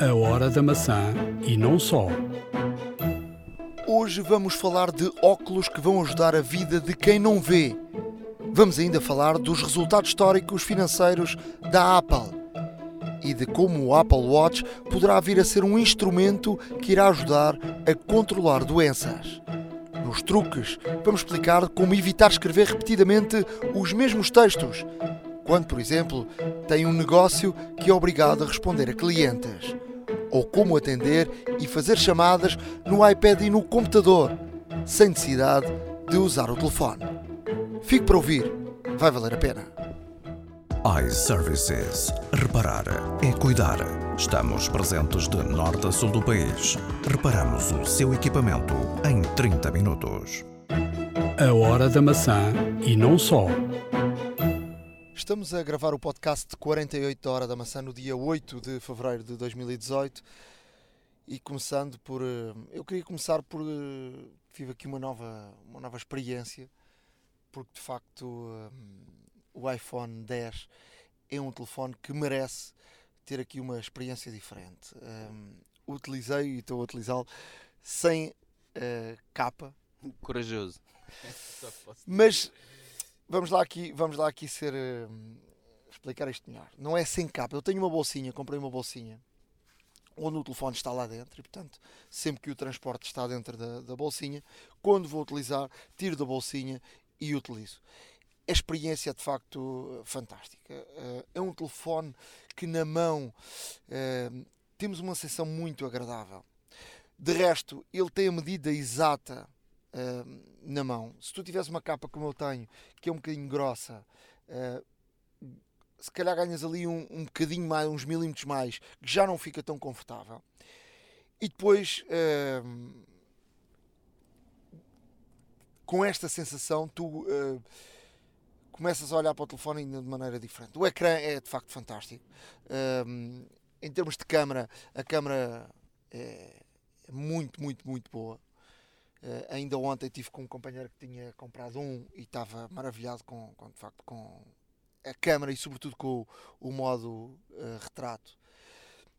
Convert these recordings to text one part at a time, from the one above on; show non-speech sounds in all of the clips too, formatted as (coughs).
A Hora da Maçã e não só. Hoje vamos falar de óculos que vão ajudar a vida de quem não vê. Vamos ainda falar dos resultados históricos financeiros da Apple e de como o Apple Watch poderá vir a ser um instrumento que irá ajudar a controlar doenças. Nos truques, vamos explicar como evitar escrever repetidamente os mesmos textos, quando, por exemplo, tem um negócio que é obrigado a responder a clientes, ou como atender e fazer chamadas no iPad e no computador, sem necessidade de usar o telefone. Fique para ouvir, vai valer a pena iServices. Reparar é cuidar. Estamos presentes de norte a sul do país. Reparamos o seu equipamento em 30 minutos. A Hora da Maçã e não só. Estamos a gravar o podcast 48 Hora da Maçã no dia 8 de fevereiro de 2018 e começando por. Eh, eu queria começar por. Eh, tive aqui uma nova, uma nova experiência, porque de facto eh, o iPhone 10 é um telefone que merece ter aqui uma experiência diferente. Um, utilizei e estou a utilizá-lo sem uh, capa. Corajoso. (laughs) Mas vamos lá aqui, vamos lá aqui ser uh, explicar isto melhor. Não é sem capa. Eu tenho uma bolsinha, comprei uma bolsinha onde o telefone está lá dentro e, portanto, sempre que o transporte está dentro da, da bolsinha, quando vou utilizar, tiro da bolsinha e utilizo a experiência é de facto fantástica. Eh, é um telefone que na mão eh, temos uma sensação muito agradável. De resto, ele tem a medida exata na mão. Se tu tivesse uma capa como eu tenho, que é um bocadinho grossa, se calhar ganhas ali um, um bocadinho mais, uns milímetros mais, que já não fica tão confortável. E depois, com esta sensação, tu começas a olhar para o telefone ainda de maneira diferente. O ecrã é de facto fantástico. Em termos de câmara, a câmara é muito, muito, muito boa. Uh, ainda ontem tive com um companheiro que tinha comprado um e estava maravilhado com, com, de facto, com a câmara e sobretudo com o, o modo uh, retrato.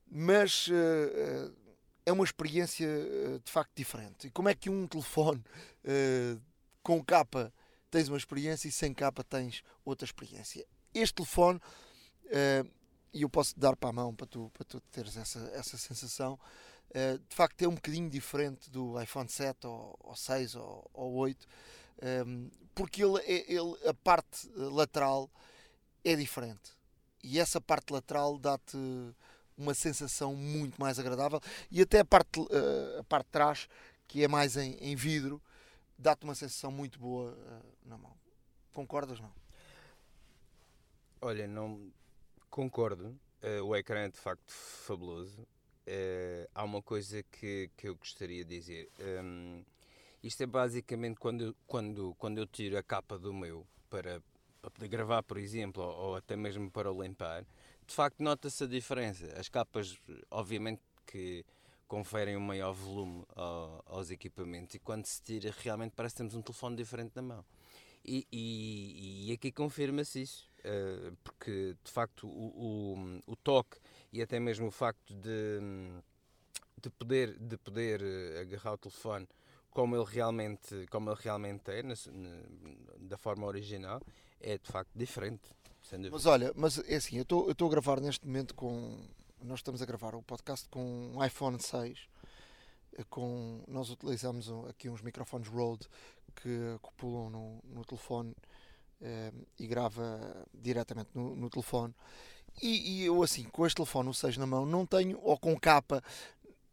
Mas uh, é uma experiência de facto diferente. E como é que um telefone com capa tens uma experiência e sem capa tens outra experiência. Este telefone, e eu posso te dar para a mão para tu, para tu teres essa, essa sensação, uh, de facto é um bocadinho diferente do iPhone 7 ou, ou 6 ou, ou 8, um, ehm, porque ele, é, ele, a parte lateral é diferente. E essa parte lateral dá-te uma sensação muito mais agradável e até a parte, uh, a parte de trás, que é mais em, em vidro, dá-te uma sensação muito boa na mão. Concordas não? Olha, não concordo. Uh, o ecrã é de facto fabuloso. Uh, há uma coisa que, que eu gostaria de dizer. Um, isto é basicamente quando quando, quando eu tiro a capa do meu para, para poder gravar, por exemplo, ou, ou até mesmo para o limpar, de facto nota-se a diferença. As capas, obviamente que conferem um maior volume ao, aos equipamentos e quando se tira realmente parece que temos um telefone diferente na mão. E, e, e aqui confirma-se isso, uh, porque de facto o, o, o, toque e até mesmo o facto de, de, poder, de poder eh, agarrar o telefone como ele realmente, como ele realmente é, na, na, da forma original, é de facto diferente. Mas olha, mas é assim, eu estou a gravar neste momento com nós estamos a gravar o podcast com um iPhone 6. Eh, com, nós utilizamos aqui uns microfones Rode que acoplam no, no telefone eh, e grava diretamente no, no telefone. E, e, eu, assim, com este telefone, o 6 na mão, não tenho, ou com capa,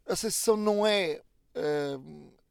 a sensação não é. Eh,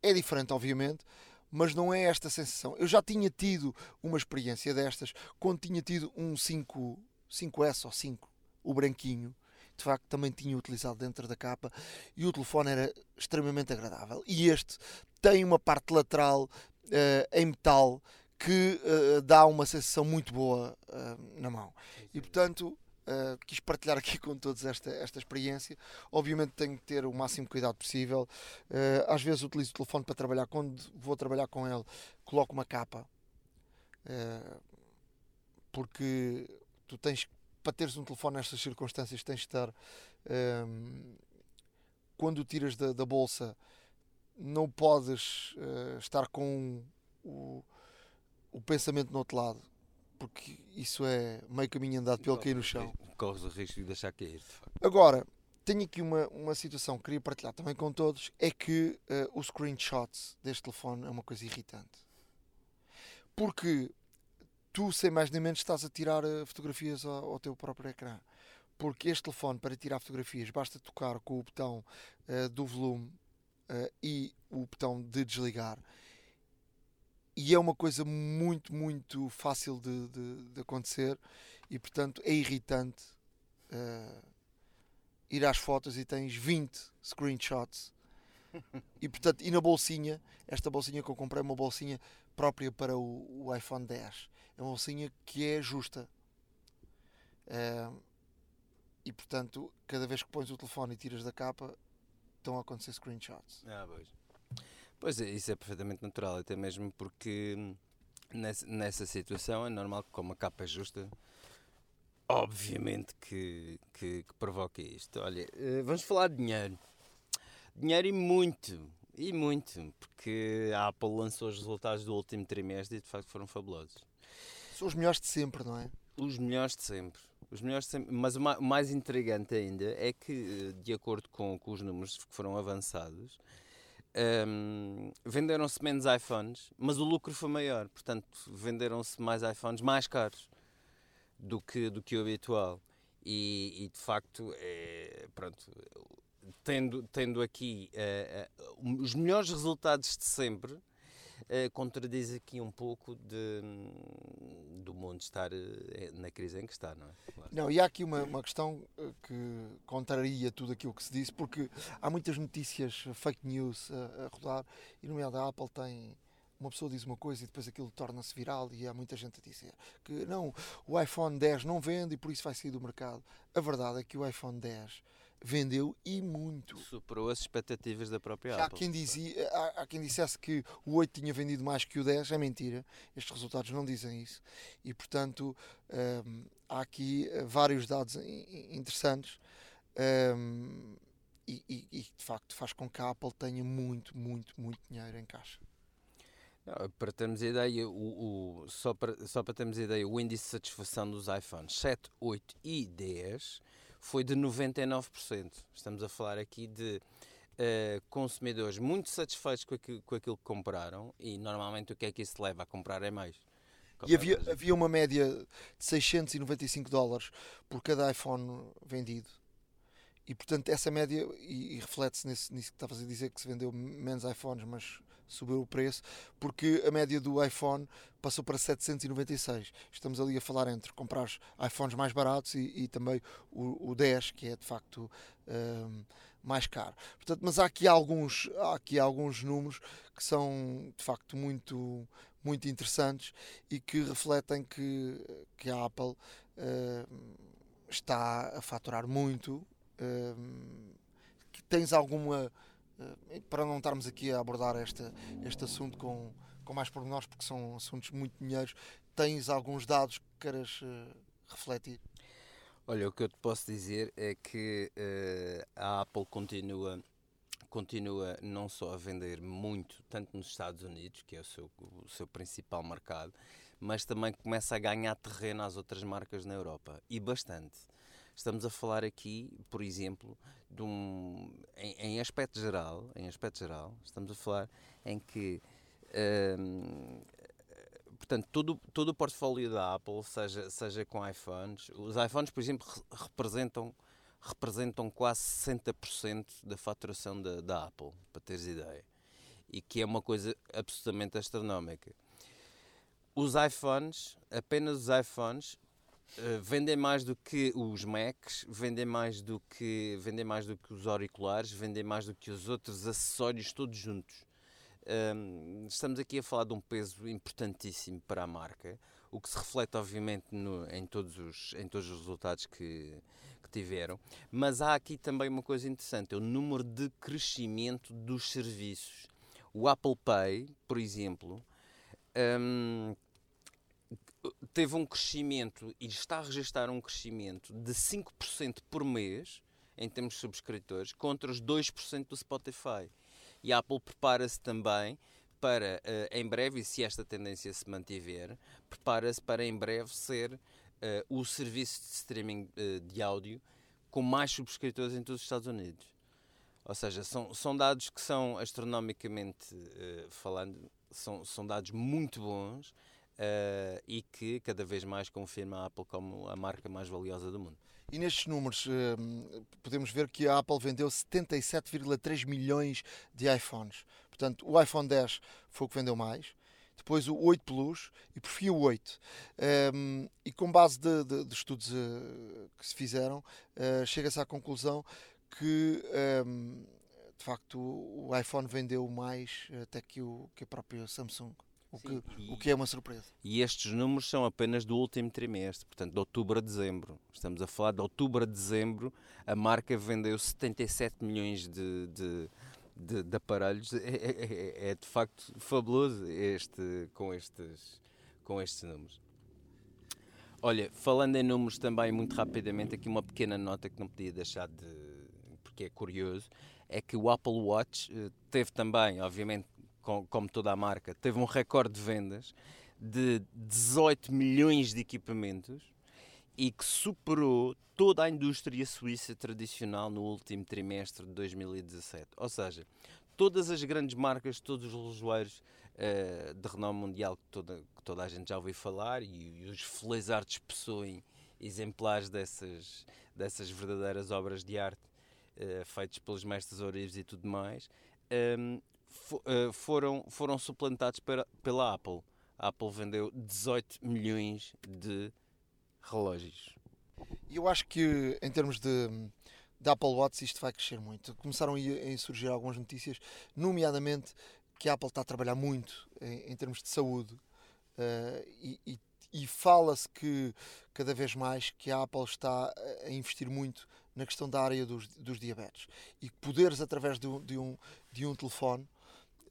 é diferente, obviamente, mas não é esta sensação. Eu já tinha tido uma experiência destas quando tinha tido um 5, 5S ou 5, o branquinho de facto também tinha utilizado dentro da capa e o telefone era extremamente agradável. E este tem uma parte lateral uh, em metal que uh, dá uma sensação muito boa uh, na mão. E portanto. Uh, quis partilhar aqui (laughs) com todos esta, esta experiência. Obviamente tenho que ter o máximo cuidado possível. Uh, às vezes utilizo o telefone para trabalhar. Quando vou trabalhar com ele, coloco uma capa. Uh, porque tu tens para teres um telefone nestas circunstâncias tens de estar um, quando o tiras da, da bolsa, não podes estar com o, o pensamento no outro lado, porque isso é meio caminho andado pelo cair no chão. Corres o risco de deixar cair. Agora, tenho aqui uma, uma situação que queria partilhar também com todos: é que uh, os screenshots deste telefone é uma coisa irritante. Porque tu, sem mais nem menos, estás a tirar uh, fotografias ao, ao, teu próprio ecrã. Porque este telefone, para tirar fotografias, basta tocar com o botão uh, do volume e o botão de desligar e é uma coisa muito, muito fácil de, de, de acontecer e portanto é irritante uh, ir às fotos e tens 20 screenshots. (laughs) E portanto e na bolsinha esta bolsinha que eu comprei é uma bolsinha própria para o, o iPhone 10 é uma bolsinha que é justa. Uh, e portanto cada vez que pões o telefone e tiras da capa estão a acontecer screenshots. Ah, pois. Pois é, isso é perfeitamente natural, até mesmo porque nessa, nessa situação é normal que com uma capa justa, obviamente que, que, que provoque isto. Olha, eh, vamos falar de dinheiro. Dinheiro e muito, e muito, porque a Apple lançou os resultados do último trimestre e de facto foram fabulosos. São os melhores de sempre, não é? Os melhores de sempre. Os melhores sempre. Mas o mais intrigante ainda é que, de acordo com, com os números que foram avançados, um, venderam-se menos iPhones, mas o lucro foi maior. Portanto, venderam-se mais iPhones mais caros do que, do que o habitual. E, e de facto, é, pronto, tendo, tendo aqui uh, uh, os melhores resultados de sempre, uh, contradiz aqui um pouco de, do mundo estar uh, na crise em que está, não é? Claro. Não, e há aqui uma, uma questão eh, que contraria tudo aquilo que se disse, porque há muitas notícias fake news a, a rodar, e no meio da Apple tem uma pessoa diz uma coisa e depois aquilo torna-se viral e há muita gente a dizer que não, o iPhone 10 não vende e por isso vai sair do mercado. A verdade é que o iPhone 10 vendeu e muito. Superou as expectativas da própria Já Apple. Há quem, dizia, há, há, quem dissesse que o 8 tinha vendido mais que o 10, é mentira. Estes resultados não dizem isso. E, portanto, hum, há aqui eh, vários dados interessantes hum, e, e, e, de facto, faz com que a Apple tenha muito, muito, muito dinheiro em caixa. para termos ideia, o, o, só, para, só para termos ideia, o índice de satisfação dos iPhones 7, 8 e 10 foi de 99%. Estamos a falar aqui de uh, consumidores muito satisfeitos com aquilo, com aquilo que compraram e normalmente o que é que isso leva a comprar é mais. E havia, havia uma média de 695 dólares por cada iPhone vendido. E portanto, essa média, e, e reflete-se nisso, nisso que estavas a dizer, que se vendeu menos iPhones, mas subiu o preço, porque a média do iPhone passou para 796. Estamos ali a falar entre comprar iPhones mais baratos e, e também o, o 10, que é de facto um, mais caro. Portanto, mas há aqui alguns, há aqui alguns números que são de facto muito, muito interessantes e que refletem que, que a Apple uh, está a faturar muito. Uh, que tens alguma para não estarmos aqui a abordar este assunto com, com mais pormenores, porque são assuntos muito dinheiros, tens alguns dados que queiras uh, refletir? Olha, o que eu te posso dizer é que uh, a Apple continua, continua não só a vender muito, tanto nos Estados Unidos, que é o seu, o seu principal mercado, mas também começa a ganhar terreno às outras marcas na Europa, e bastante. Estamos a falar aqui, por exemplo, de um, em, em aspecto geral, em aspecto geral, estamos a falar em que hum, portanto, todo, todo o portfólio da Apple, seja, seja com iPhones, os iPhones, por exemplo, representam, representam quase 60% da faturação da, da Apple, para teres ideia. E que é uma coisa absolutamente astronómica. Os iPhones, apenas os iPhones, Uh, vendem mais do que os Macs, vendem mais do que vendem mais do que os auriculares, vendem mais do que os outros acessórios todos juntos. Um, estamos aqui a falar de um peso importantíssimo para a marca, o que se reflete obviamente no, em, todos os, em todos os resultados que, que tiveram. Mas há aqui também uma coisa interessante: é o número de crescimento dos serviços. O Apple Pay, por exemplo, um, teve um crescimento e está a registrar um crescimento de 5% por mês em termos de subscritores contra os 2% do Spotify. E a Apple prepara-se também para, uh, em breve, e se esta tendência se mantiver, prepara-se para em breve ser uh, o serviço de streaming uh, de áudio com mais subscritores em todos os Estados Unidos. Ou seja, são, são dados que são astronomicamente falando, são, são dados muito bons e que cada vez mais confirma a Apple como a marca mais valiosa do mundo. E nestes números podemos ver que a Apple vendeu 77,3 milhões de iPhones. Portanto, o iPhone 10 foi o que vendeu mais, depois o 8 Plus e por fim o 8. Um, e com base de, de, de estudos uh, que se fizeram, uh, chega-se à conclusão que um, de facto o iPhone vendeu mais até que, o, que a própria Samsung. O, Sim, que, e, o que é uma surpresa. E estes números são apenas do último trimestre, portanto, de outubro a dezembro. Estamos a falar de outubro a dezembro, a marca vendeu 77 milhões de, de de, de aparelhos é, é, é, é, de facto fabuloso este, com, estes, com estes números. Olha, falando em números também muito rapidamente, aqui uma pequena nota que não podia deixar de. porque é curioso, é que o Apple Watch eh, teve também, obviamente, como toda a marca, teve um recorde de vendas de 18 milhões de equipamentos e que superou toda a indústria suíça tradicional no último trimestre de 2017. Ou seja, todas as grandes marcas, todos os relojoeiros uh, de renome mundial que toda, que toda a gente já ouviu falar e, e os felizardos possuem exemplares dessas, dessas verdadeiras obras de arte uh, feitas pelos mestres ourives e tudo mais, um, ehm, uh, foram, foram suplantados pela Apple. A Apple vendeu 18 milhões de relógios. E eu acho que em termos de, de Apple Watch isto vai crescer muito. Começaram a surgir algumas notícias, nomeadamente que a Apple está a trabalhar muito em, em termos de saúde uh, e, e, e fala-se que cada vez mais que a Apple está a investir muito na questão da área dos, dos diabetes e que poderes através de um, de um, de um telefone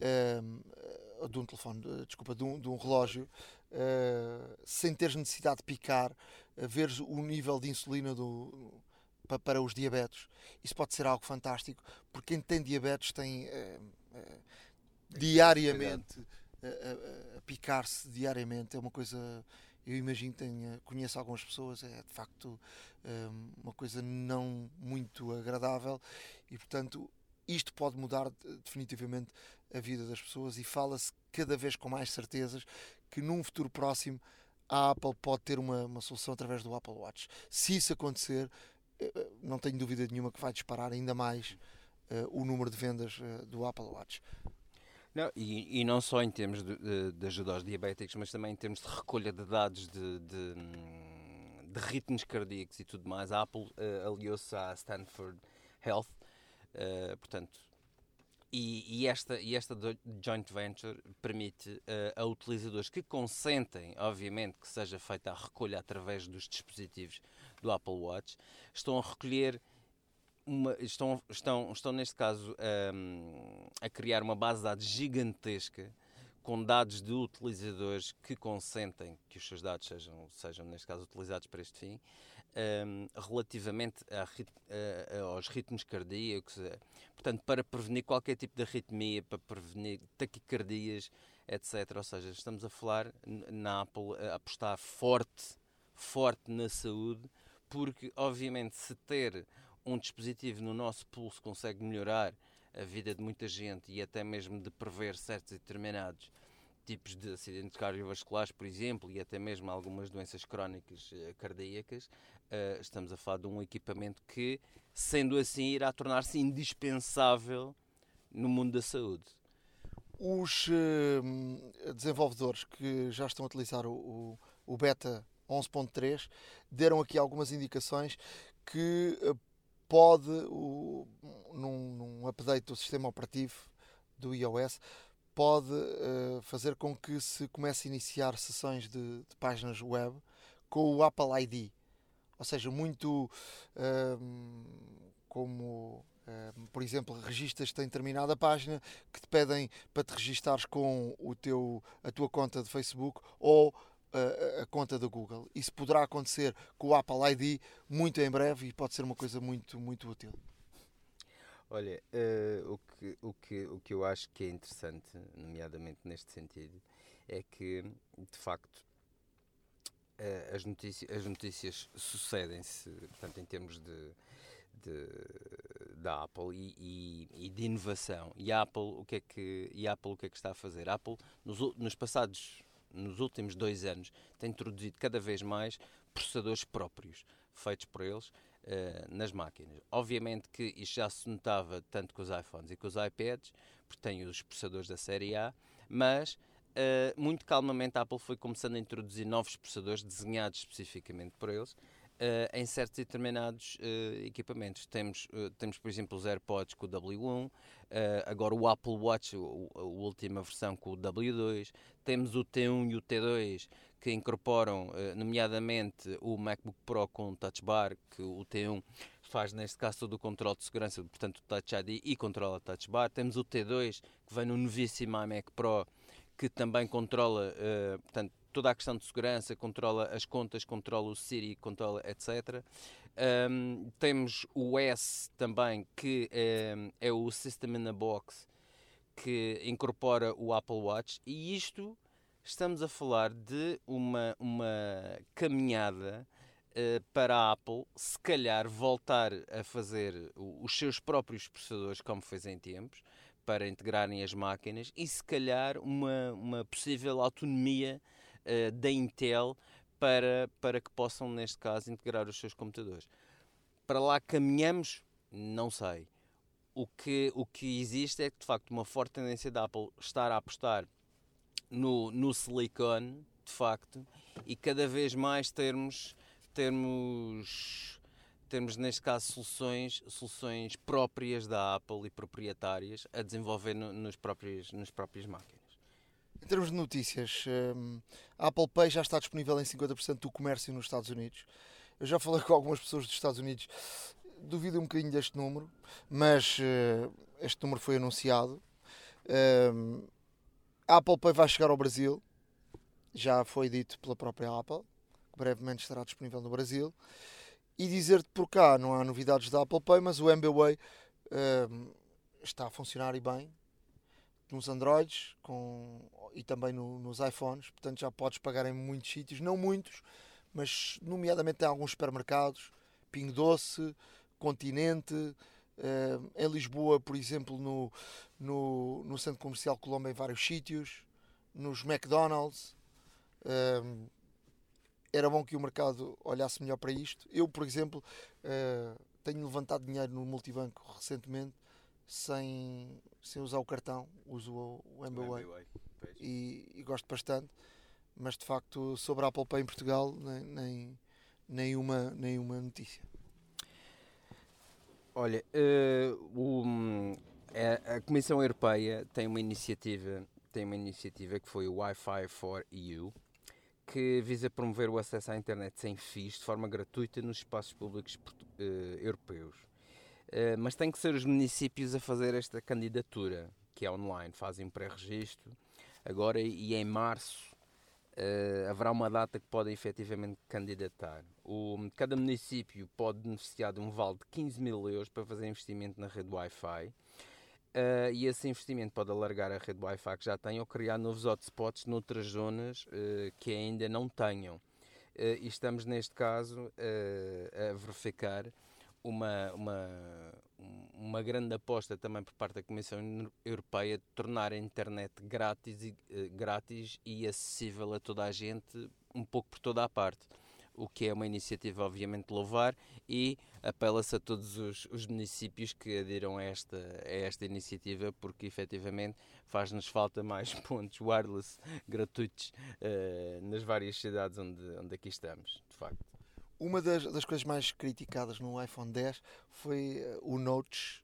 uh, de um telefone, desculpa, de um, de um relógio uh, sem teres necessidade de picar veres o nível de insulina do, para, para os diabetes. Isso pode ser algo fantástico, porque quem tem diabetes tem uh, uh, diariamente a, a, a picar-se diariamente. É uma coisa, eu imagino, tenho, conheço algumas pessoas, é de facto uma coisa não muito agradável e, portanto, isto pode mudar definitivamente a vida das pessoas e fala-se cada vez com mais certezas que num futuro próximo a Apple pode ter uma, uma solução através do Apple Watch. Se isso acontecer, eh, eh, não tenho dúvida nenhuma que vai disparar ainda mais uh, o número de vendas uh, do Apple Watch. Não, e, e, não só em termos de, de, de, ajuda aos diabéticos, mas também em termos de recolha de dados de, de, de ritmos cardíacos e tudo mais. A Apple uh, aliou-se à Stanford Health, portanto, e, e, esta, e esta joint venture permite uh, a utilizadores que consentem, obviamente, que seja feita a recolha através dos dispositivos do Apple Watch, estão a recolher uma, estão, estão, estão neste caso um, a criar uma base de dados gigantesca com dados de utilizadores que consentem que os seus dados sejam, sejam neste caso, utilizados para este fim um, relativamente a, aos ritmos cardíacos, eh, portanto, para prevenir qualquer tipo de arritmia, para prevenir taquicardias, etc. Ou seja, estamos a falar na Apple a apostar forte, forte na saúde, porque, obviamente, se ter um dispositivo no nosso pulso consegue melhorar a vida de muita gente e até mesmo de prever certos e determinados tipos de acidentes cardiovasculares, por exemplo, e até mesmo algumas doenças crónicas uh, cardíacas, uh, estamos a falar de um equipamento que, sendo assim, irá tornar-se indispensável no mundo da saúde. Os uh, desenvolvedores que já estão a utilizar o, o, o Beta 11.3 deram aqui algumas indicações que pode, o, num, num update do sistema operativo do iOS, pode uh, fazer com que se comece a iniciar sessões de, de, páginas web com o Apple ID. Ou seja, muito uh, como, uh, por exemplo, registas tem determinada página que te pedem para te registares com o teu, a tua conta de Facebook ou a, a, conta da Google. Isso poderá acontecer com o Apple ID muito em breve e pode ser uma coisa muito, muito útil. Olha, uh, o, que, o, que, o que eu acho que é interessante, nomeadamente neste sentido, é que, de facto, as, notícias, as notícias sucedem-se, em termos de, de da Apple e, e, e, de inovação. E a Apple, o que é que, e Apple, o que, é que está a fazer? A Apple, nos, nos passados, nos últimos dois anos, tem introduzido cada vez mais processadores próprios, feitos por eles, uh, nas máquinas. Obviamente que isto já se notava tanto com os iPhones e com os iPads, porque têm os processadores da série A, mas uh, muito calmamente a Apple foi começando a introduzir novos processadores desenhados especificamente por eles. Uh, em certos determinados equipamentos. Temos, temos, por exemplo, os AirPods com o W1, agora o Apple Watch, a última versão com o W2, temos o T1 e o T2 que incorporam, nomeadamente, o MacBook Pro com Touch Bar, que o T1 faz neste caso todo o controle de segurança, portanto o Touch ID e controla Touch Bar. Temos o T2 que vem no novíssimo iMac Pro, que também controla, uh, portanto, toda a questão de segurança, controla as contas, controla o Siri, controla etc. Um, temos o S também, que é, é o System in a Box, que incorpora o Apple Watch, e isto estamos a falar de uma, uma caminhada uh, para a Apple, se calhar voltar a fazer os seus próprios processadores, como fez em tempos, para integrarem as máquinas, e se calhar uma, uma possível autonomia uh, da Intel para, para que possam, neste caso, integrar os seus computadores. Para lá caminhamos? Não sei. O que, o que existe é que, de facto, uma forte tendência da Apple estar a apostar no, no silicone, de facto, e cada vez mais termos, termos, termos neste caso soluções, soluções próprias da Apple e proprietárias a desenvolver no, nos próprios, nas próprias máquinas. Em termos de notícias, hum, a Apple Pay já está disponível em 50% do comércio nos Estados Unidos. Eu já falei (laughs) com algumas pessoas dos Estados Unidos, duvido um bocadinho deste número, mas uh, este número foi anunciado. Um, a Apple Pay vai chegar ao Brasil, já foi dito pela própria Apple, que brevemente estará disponível no Brasil. E dizer-te por cá, não há novidades da Apple Pay, mas o MBWay uh, está a funcionar e bem nos Androids com, e também no, nos iPhones, portanto já podes pagar em muitos sítios, não muitos, mas nomeadamente em alguns supermercados, Pingo Doce, Continente, Uh, em Lisboa, por exemplo, no, no, no Centro Comercial Colombo, em vários sítios, nos McDonald's. Uh, era bom que o mercado olhasse melhor para isto. Eu, por exemplo, uh, tenho levantado dinheiro no multibanco recentemente sem, sem usar o cartão, uso o, o MBWay e, e, gosto bastante. Mas de facto, sobre a Apple Pay em Portugal, nem, nem, nenhuma, nenhuma notícia. Olha, uh, o, a, a, Comissão Europeia tem uma iniciativa, tem uma iniciativa que foi o Wi-Fi for EU, que visa promover o acesso à internet sem fios de forma gratuita nos espaços públicos uh, europeus. Uh, mas tem que ser os municípios a fazer esta candidatura, que é online, fazem pré-registro. Agora, e em março, uh, haverá uma data que podem efetivamente candidatar. O, cada município pode beneficiar de um vale de 15 mil euros para fazer investimento na rede Wi-Fi. Uh, e esse investimento pode alargar a rede Wi-Fi que já tem ou criar novos hotspots noutras zonas uh, que ainda não tenham. Uh, e estamos, neste caso, a verificar uma, uma, uma grande aposta também por parte da Comissão Europeia de tornar a internet grátis e, grátis e acessível a toda a gente, um pouco por toda a parte. O que é uma iniciativa, obviamente, louvar, e apela-se a todos os, os, municípios que adiram a esta, a esta iniciativa, porque efetivamente faz-nos falta mais (laughs) pontos wireless gratuitos uh, nas várias cidades onde, onde aqui estamos, de facto. Uma das, das coisas mais criticadas no iPhone 10 foi uh, o Notes,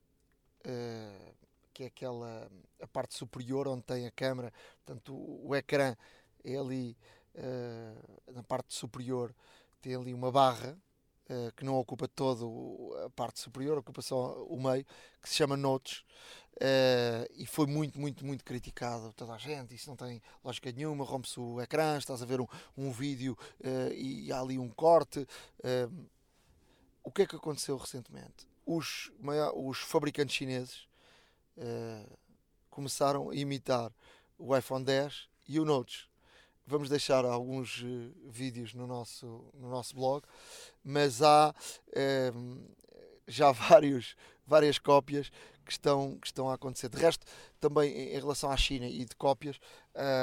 uh, que é aquela a parte superior onde tem a câmera, portanto o, o ecrã é ali uh, na parte superior tem ali uma barra que não ocupa toda a parte superior, ocupa só o meio, que se chama Notes. Uh, e foi muito, muito, muito criticado toda a gente. Isso não tem lógica nenhuma. Rompe-se o ecrã, estás a ver um, um vídeo uh, e há ali um corte. Uh, o que é que aconteceu recentemente? Os, os fabricantes chineses começaram a imitar o iPhone 10 e o Notes. Vamos deixar alguns vídeos no nosso, no nosso blog, mas há já (laughs) vários, várias cópias que estão, que estão a acontecer. De resto, também em relação à China e de cópias,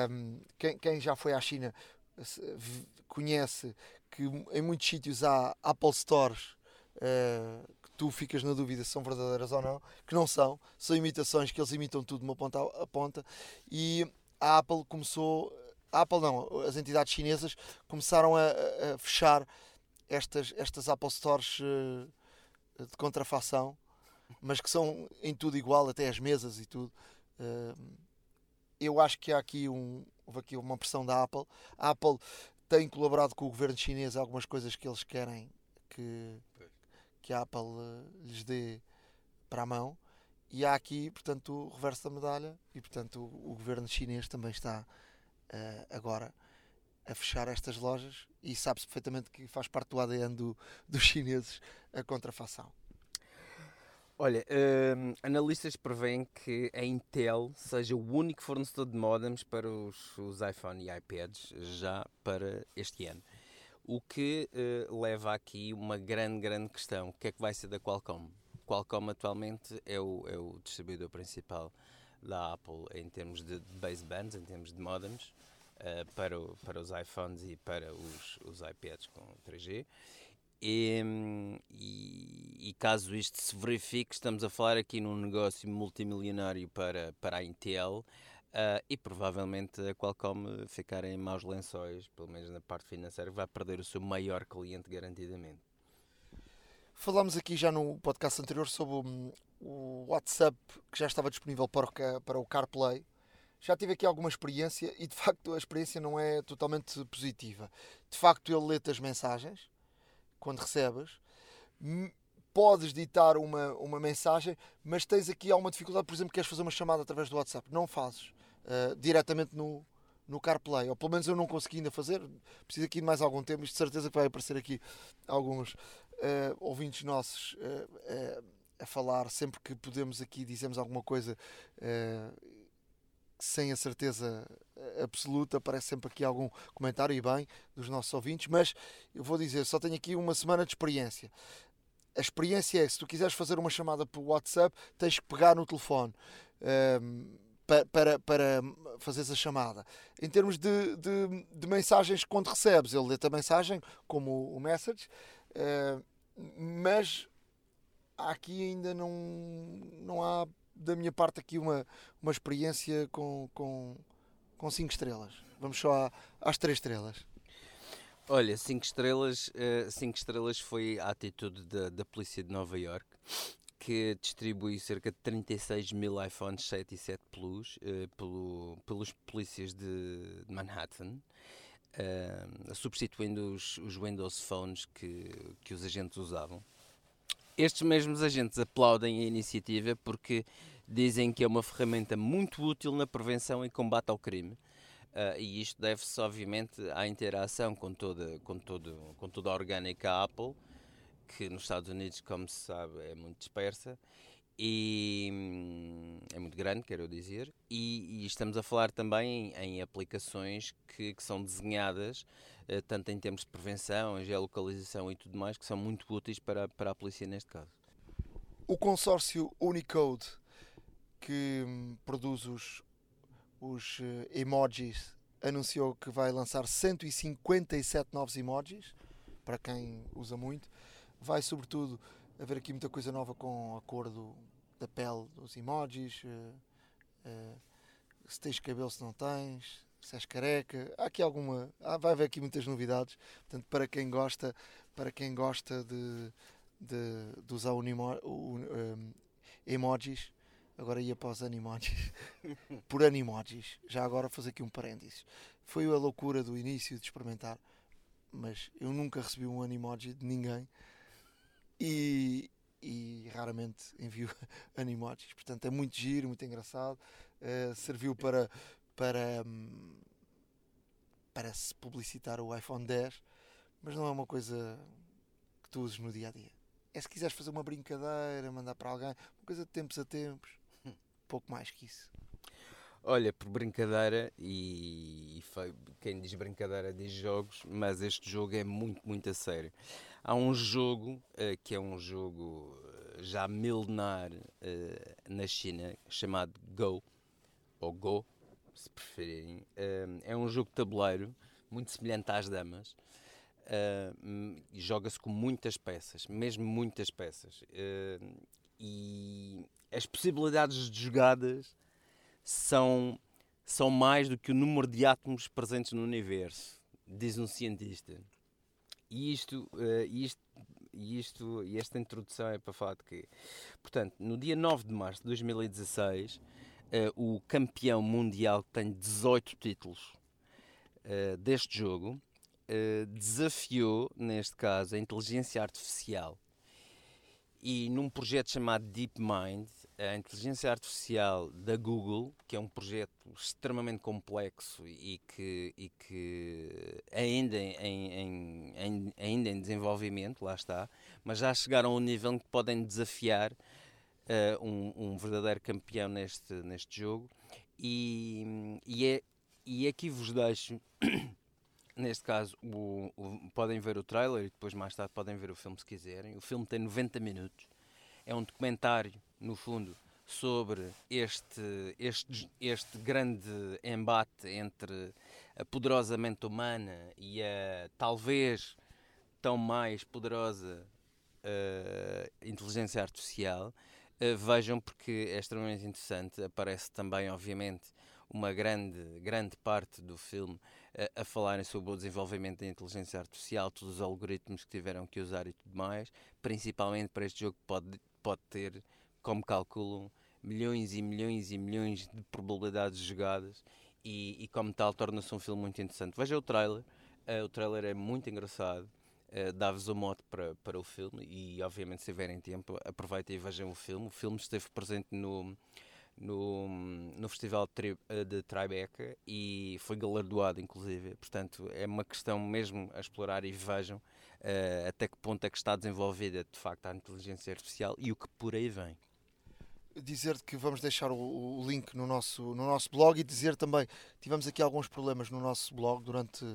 um, quem, quem, já foi à China conhece que em muitos sítios há Apple Stores uh, que tu ficas na dúvida se são verdadeiras ou não, que não são, são imitações que eles imitam tudo de uma ponta a ponta e a Apple começou, a Apple não, as entidades chinesas começaram a, a fechar estas, estas Apple Stores uh, de contrafação mas que são em tudo igual, até as mesas e tudo. eu acho que há aqui, um, houve aqui uma pressão da Apple. A Apple tem colaborado com o governo chinês algumas coisas que eles querem que, que a Apple eh, lhes dê para a mão. E há aqui, portanto, o reverso da medalha e, portanto, o, o governo chinês também está uh, agora a fechar estas lojas e sabe-se perfeitamente que faz parte do ADN do, dos chineses a contrafação. Olha, hum, analistas preveem que a Intel seja o único fornecedor de modems para os, os iPhone e iPads já para este ano. O que uh, leva aqui uma grande, grande questão. O que é que vai ser da Qualcomm? Qualcomm atualmente é o, é o distribuidor principal da Apple em termos de basebands, em termos de modems, uh, para, o, para os iPhones e para os, os iPads com 3G. E, e, e, caso isto se verifique, estamos a falar aqui num negócio multimilionário para, para a Intel uh, e provavelmente a Qualcomm ficar em maus lençóis, pelo menos na parte financeira, vai perder o seu maior cliente garantidamente. Falámos aqui já no podcast anterior sobre o, o WhatsApp que já estava disponível para o CarPlay. Já tive aqui alguma experiência e de facto a experiência não é totalmente positiva. De facto, ele lê-te as mensagens quando recebes, podes ditar uma, uma mensagem, mas tens aqui alguma dificuldade, por exemplo, queres fazer uma chamada através do WhatsApp, não fazes uh, diretamente no, no CarPlay, ou pelo menos eu não consegui ainda fazer, preciso aqui de mais algum tempo, isto de certeza que vai aparecer aqui alguns uh, ouvintes nossos uh, a falar, sempre que podemos aqui dizemos alguma coisa sem a certeza absoluta, aparece sempre aqui algum comentário e bem dos nossos ouvintes, mas eu vou dizer, só tenho aqui uma semana de experiência. A experiência é, se tu quiseres fazer uma chamada por WhatsApp, tens que pegar no telefone um, ehm, para, para, para fazeres a chamada. Em termos de, de, de mensagens, quando recebes, ele lê-te a mensagem, como o message, uh, mas aqui ainda não, não há da minha parte aqui uma, uma experiência com, com, com cinco estrelas. Vamos só à, às três estrelas. Olha, 5 estrelas, uh, cinco estrelas foi a atitude da, da polícia de Nova York, que distribui cerca de 36 mil iPhones 7 e 7 Plus uh, pelo, pelos polícias de, de Manhattan, uh, substituindo os, os Windows Phones que, que os agentes usavam. Estes mesmos agentes aplaudem a iniciativa porque dizem que é uma ferramenta muito útil na prevenção e combate ao crime. Uh, e isto deve-se, obviamente, à interação com toda, com, todo, com toda a orgânica Apple, que nos Estados Unidos, como se sabe, é muito dispersa e hum, é muito grande, quero dizer, e, e estamos a falar também em, em aplicações que, que, são desenhadas eh, tanto em termos de prevenção, geolocalização e tudo mais, que são muito úteis para, para a polícia neste caso. O consórcio Unicode, que hum, produz os, os eh, emojis, anunciou que vai lançar 157 novos emojis, para quem usa muito. Vai, sobretudo, haver aqui muita coisa nova com a cor do, da pele dos emojis, uh, uh, se tens cabelo, se não tens, se és careca, há aqui alguma, há, vai haver aqui muitas novidades, portanto para quem gosta, para quem gosta de, de, de usar unimo, um, emojis, agora ia para os animojis, (laughs) por animojis, já agora fazer aqui um parênteses, foi a loucura do início de experimentar, mas eu nunca recebi um animoji de ninguém. E, e raramente envio (laughs) animojis. Portanto, é muito giro, muito engraçado. Uh, serviu para, para, um, para se publicitar o iPhone 10, mas não é uma coisa que tu uses no dia a dia. É se quiseres fazer uma brincadeira, mandar para alguém, uma coisa de tempos a tempos, (laughs) pouco mais que isso. Olha, por brincadeira, e, foi, quem diz brincadeira diz jogos, mas este jogo é muito, muito a sério. Há um jogo uh, que é um jogo uh, já milenar uh, na China, chamado Go, ou Go, se preferirem. é um jogo de tabuleiro, muito semelhante às damas. Joga-se com muitas peças, mesmo muitas peças. e as possibilidades de jogadas são, são mais do que o número de átomos presentes no universo, diz um cientista. E isto, uh, isto, isto, e esta introdução é para falar de quê? Portanto, no dia 9 de março de 2016, uh, eh, o campeão mundial que tem 18 títulos uh, deste jogo desafiou, neste caso, a inteligência artificial. E num projeto chamado DeepMind, a inteligência artificial da Google, que é um projeto extremamente complexo e que, e que ainda, em, em, ainda em desenvolvimento, lá está, mas já chegaram a um nível em que podem desafiar uh, um, um, verdadeiro campeão neste, neste jogo. E, e, é, e aqui vos deixo, (coughs) neste caso, o, o, podem ver o trailer e depois mais tarde podem ver o filme se quiserem. O filme tem 90 minutos, é um documentário no fundo, sobre este, este, este grande embate entre a poderosa mente humana e a talvez tão mais poderosa uh, inteligência artificial. Uh, vejam porque é extremamente interessante. Aparece também, obviamente, uma grande, grande parte do filme uh, a falarem sobre o desenvolvimento da inteligência artificial, todos os algoritmos que tiveram que usar e tudo mais, principalmente para este jogo que pode, pode ter como calculam, milhões e milhões e milhões de probabilidades jogadas e, e como tal torna-se um filme muito interessante. Veja o trailer, uh, o trailer é muito engraçado, uh, dá-vos o mote para, para o filme e obviamente se tiverem tempo aproveitem e vejam o filme. O filme esteve presente no, no, no Festival de, Tri, eh, de Tribeca e foi galardoado inclusive, portanto é uma questão mesmo a explorar e vejam uh, até que ponto é que está desenvolvida de facto a inteligência artificial e o que por aí vem dizer que vamos deixar o, o, link no nosso, no nosso blog e dizer também tivemos aqui alguns problemas no nosso blog durante,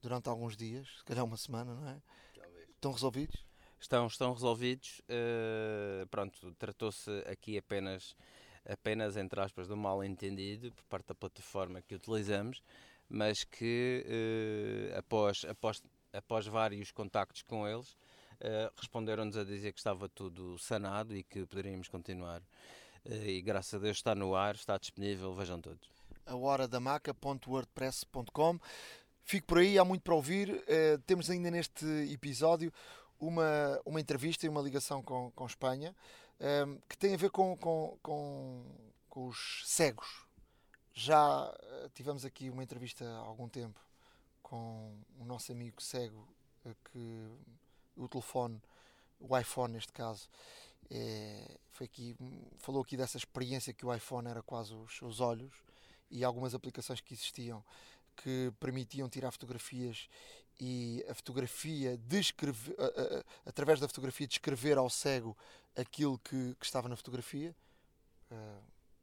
durante alguns dias, se calhar uma semana, não é? Talvez. Estão resolvidos? Estão, estão resolvidos. Uh, pronto, tratou-se aqui apenas, apenas, entre aspas, de um mal entendido por parte da plataforma que utilizamos, mas que uh, após, após, após vários contactos com eles, Uh, Responderam-nos a dizer que estava tudo sanado e que poderíamos continuar. Uh, e graças a Deus está no ar, está disponível, vejam todos. A hora da maca.wordpress.com. Fico por aí, há muito para ouvir. Uh, temos ainda neste episódio uma, uma entrevista e uma ligação com, com Espanha que tem a ver com, com, com, com os cegos. Já tivemos aqui uma entrevista há algum tempo com o nosso amigo cego que o telefone, o iPhone neste caso, é, foi aqui, falou aqui dessa experiência que o iPhone era quase os seus olhos e algumas aplicações que existiam que permitiam tirar fotografias e a fotografia descrever, através da fotografia descrever ao cego aquilo que, que estava na fotografia, uh,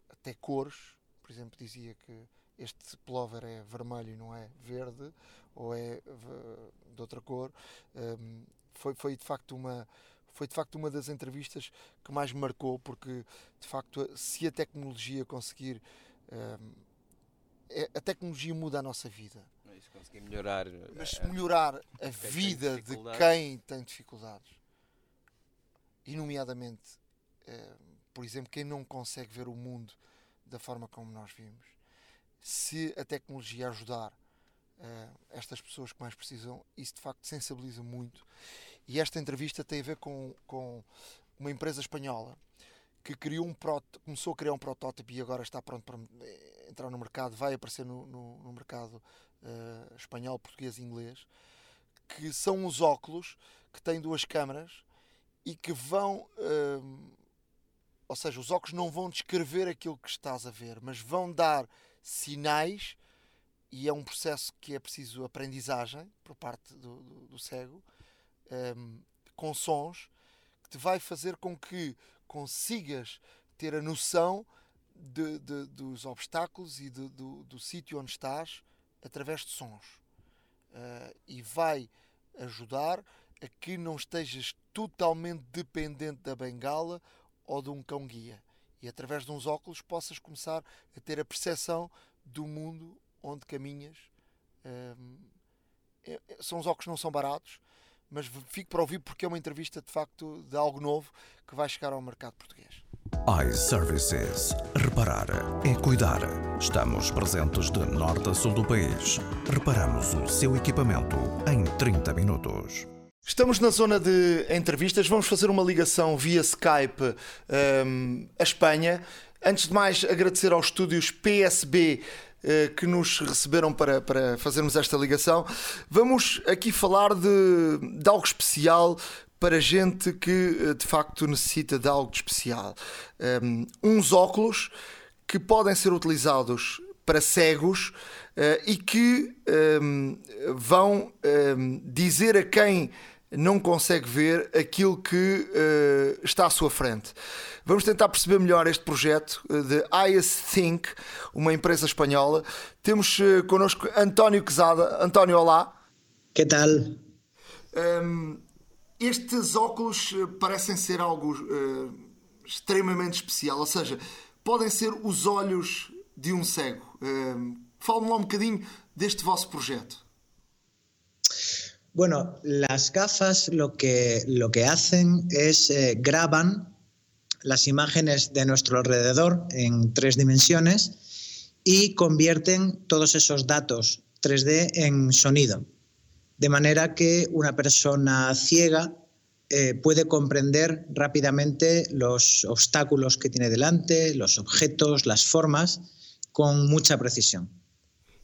até cores, por exemplo, dizia que este pullover é vermelho e não é verde, ou é de outra cor. Um, foi, foi de facto uma foi de facto uma das entrevistas que mais me marcou porque de facto se a tecnologia conseguir um, é, a tecnologia muda a nossa vida. É isso conseguir melhorar mas a, melhorar a vida de quem tem dificuldades. E nomeadamente um, por exemplo quem não consegue ver o mundo da forma como nós vimos. Se a tecnologia ajudar uh, estas pessoas que mais precisam, isso de facto sensibiliza muito. E esta entrevista tem a ver com, com uma empresa espanhola que criou um começou a criar um protótipo e agora está pronto para eh, entrar no mercado, vai aparecer no, no, no mercado uh, espanhol, português e inglês, que são os óculos que têm duas câmaras e que vão. Hum, ou seja, os óculos não vão descrever aquilo que estás a ver, mas vão dar sinais, e é um processo que é preciso aprendizagem por parte do, do, do cego, um, com sons, que te vai fazer com que consigas ter a noção de, de, dos obstáculos e de, do, do sítio onde estás através de sons. Uh, e vai ajudar a que não estejas totalmente dependente da bengala ou de um cão-guia. E através de uns óculos possas começar a ter a percepção do mundo onde caminhas. Um, é, é, são os óculos não são baratos, mas fico para ouvir porque é uma entrevista de facto de algo novo que vai chegar ao mercado português iServices. Reparar é cuidar. Estamos presentes de norte a sul do país. Reparamos o seu equipamento em 30 minutos. Estamos na zona de entrevistas. Vamos fazer uma ligação via Skype um, à Espanha. Antes de mais, agradecer aos estúdios PSB eh, que nos receberam para, para fazermos esta ligação. Vamos aqui falar de, de algo especial para gente que eh, de facto necessita de algo de especial. Um, uns óculos que podem ser utilizados para cegos uh, e que um, vão um, dizer a quem não consegue ver aquilo que uh, está à sua frente. Vamos tentar perceber melhor este projeto de IS Think, uma empresa espanhola. Temos uh, connosco António Quezada. António, olá. Que tal? Um, estes óculos eh, parecem ser algo uh, extremamente especial, ou seja, podem ser os olhos de um cego. Uh, Fale-me lá um bocadinho deste vosso projeto. Bueno, las gafas lo que, lo que hacen es eh, graban las imágenes de nuestro alrededor en tres dimensiones y convierten todos esos datos 3D en sonido de manera que una persona ciega eh, puede comprender rápidamente los obstáculos que tiene delante, los objetos, las formas, con mucha precisión.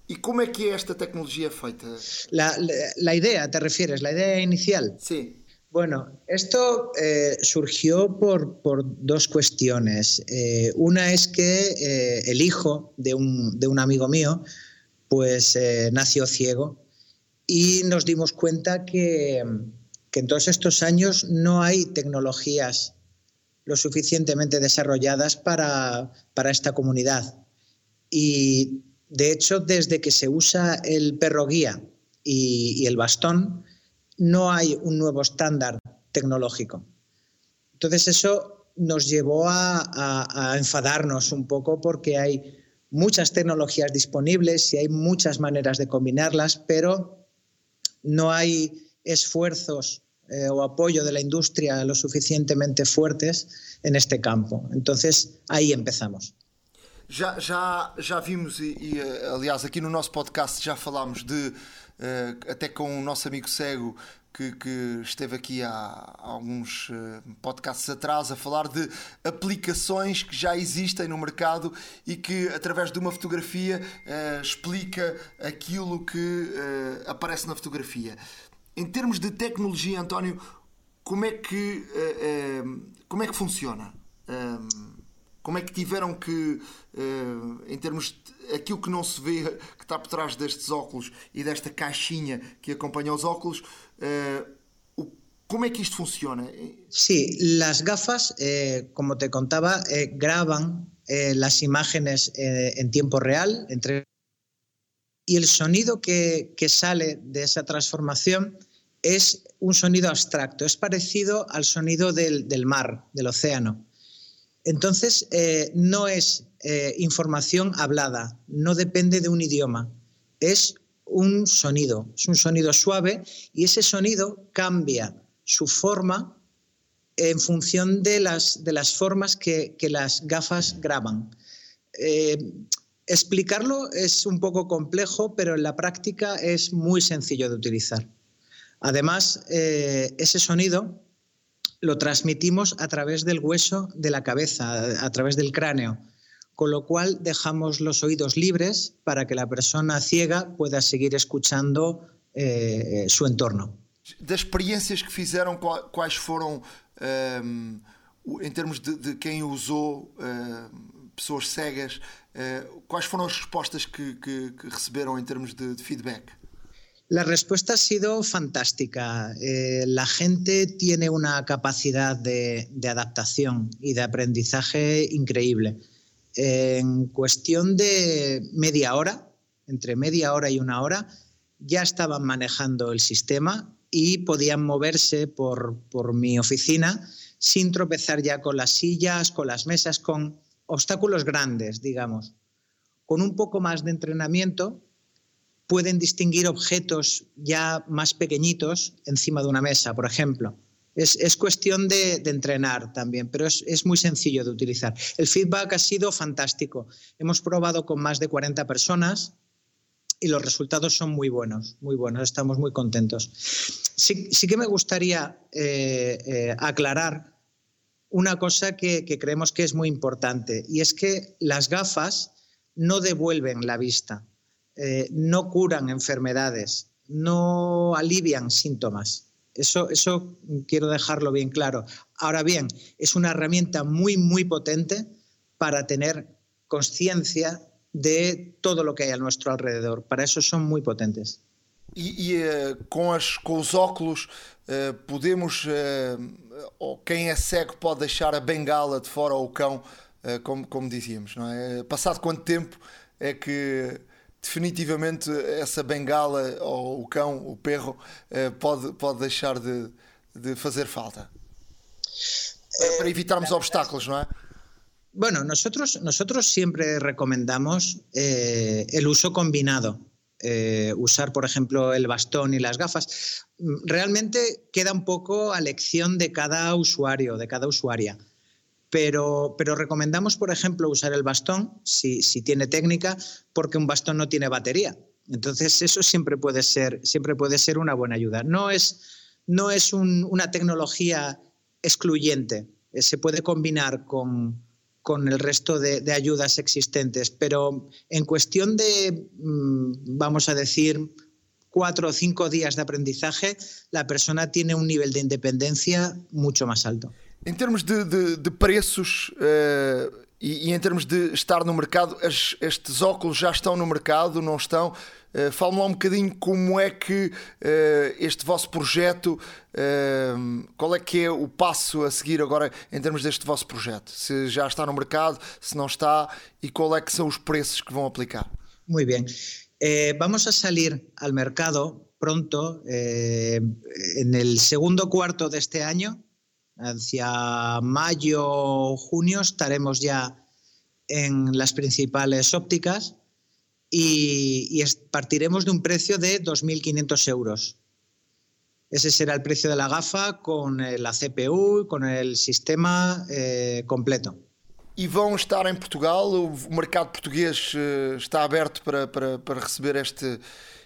¿Y cómo es que esta tecnología feita? La, la, idea, ¿te refieres? ¿La idea inicial? Sí. Bueno, esto eh, surgió por, por, dos cuestiones. Eh, una es que el hijo de un, de un, amigo mío, pues nació ciego y nos dimos cuenta que, en todos estos años no hay tecnologías lo suficientemente desarrolladas para, esta comunidad. Y de hecho, desde que se usa el perro guía y, el bastón, no hay un nuevo estándar tecnológico. Entonces eso nos llevó a, enfadarnos un poco porque hay muchas tecnologías disponibles y hay muchas maneras de combinarlas, pero no hay esfuerzos eh, o apoyo de la industria lo suficientemente fuertes en este campo. Entonces, ahí empezamos. Já, já, já vimos, e, e, aliás, aqui no nosso podcast já falámos de, uh, até com o nosso amigo cego, que, que, esteve aqui há alguns uh, podcasts atrás a falar de aplicações que já existem no mercado e que através de uma fotografia uh, explica aquilo que aparece na fotografia. Em termos de tecnologia, António, como é que, como é que funciona? Como é que tiveram que, em termos de aquilo que não se vê, que está por trás destes óculos e desta caixinha que acompanha os óculos, Eh, ¿Cómo es que esto funciona? Sí, las gafas, eh, como te contaba, eh, graban las imágenes en tiempo real entre... y el sonido que, sale de esa transformación es un sonido abstracto, es parecido al sonido del mar, del océano. Entonces, no es información hablada, no depende de un idioma, es un sonido, es un sonido suave y ese sonido cambia su forma en función de las, de las formas que, las gafas graban. Eh, explicarlo es un poco complejo, pero en la práctica es muy sencillo de utilizar. Además, eh, ese sonido lo transmitimos a través del hueso de la cabeza, a través del cráneo con lo cual dejamos los oídos libres para que la persona ciega pueda seguir escuchando eh, su entorno. Das experiências que fizeram, quais foram um, em termos de, de quem usou, uh, pessoas cegas, uh, quais foram as respostas que, que, que receberam em termos de, de, feedback? La respuesta ha sido fantástica. Eh, la gente tiene una capacidad de, adaptación y de aprendizaje increíble. En cuestión de media hora, entre media hora y una hora, ya estaban manejando el sistema y podían moverse por mi oficina sin tropezar ya con las sillas, con las mesas, con obstáculos grandes, digamos. Con un poco más de entrenamiento pueden distinguir objetos ya más pequeñitos encima de una mesa, por ejemplo. Es, es cuestión de, entrenar también, pero es, es, muy sencillo de utilizar. El feedback ha sido fantástico. Hemos probado con más de 40 personas y los resultados son muy buenos, muy buenos, estamos muy contentos. Sí, sí que me gustaría eh, eh, aclarar una cosa que, que, creemos que es muy importante y es que las gafas no devuelven la vista, eh, no curan enfermedades, no alivian síntomas. Eso, eso quiero dejarlo bien claro. Ahora bien, es una herramienta muy, muy potente para tener conciencia de todo lo que hay a nuestro alrededor. Para eso son muy potentes. E, e uh, com, óculos uh, podemos, uh, ou quem é cego pode deixar a bengala de fora ou o cão, como, como dizíamos, não é? Passado quanto tempo é que definitivamente essa bengala ou o cão, o perro, pode, pode deixar de, de fazer falta? Para evitarmos obstáculos, não é? Bueno, nosotros, nosotros siempre recomendamos eh, el uso combinado. Eh, usar, por ejemplo, el bastón y las gafas. Realmente queda un poco a elección de cada usuario, de cada usuaria. Pero, recomendamos, por ejemplo, usar el bastón si, tiene técnica, porque un bastón no tiene batería. Entonces, eso siempre puede ser, siempre puede ser una buena ayuda. No es, no es un, una tecnología excluyente. Se puede combinar con, con el resto de, de, ayudas existentes. Pero en cuestión de, mm, vamos a decir, cuatro o cinco días de aprendizaje, la persona tiene un nivel de independencia mucho más alto. Em termos de, de, de preços uh, e, e, em termos de estar no mercado, as, estes óculos já estão no mercado, não estão? Uh, Fala-me lá um bocadinho como é que uh, este vosso projeto, uh, qual é que é o passo a seguir agora em termos deste vosso projeto? Se já está no mercado, se não está e qual é que são os preços que vão aplicar? Muy bien. Eh, vamos a salir al mercado pronto, eh, en el segundo cuarto de este año, hacia mayo, junio, estaremos ya en las principales ópticas y, y partiremos de un precio de 2.500 euros. Ese será el precio de la gafa con la CPU, con el sistema eh, completo. E vão estar em Portugal? O mercado português eh, está aberto para, para, para receber este,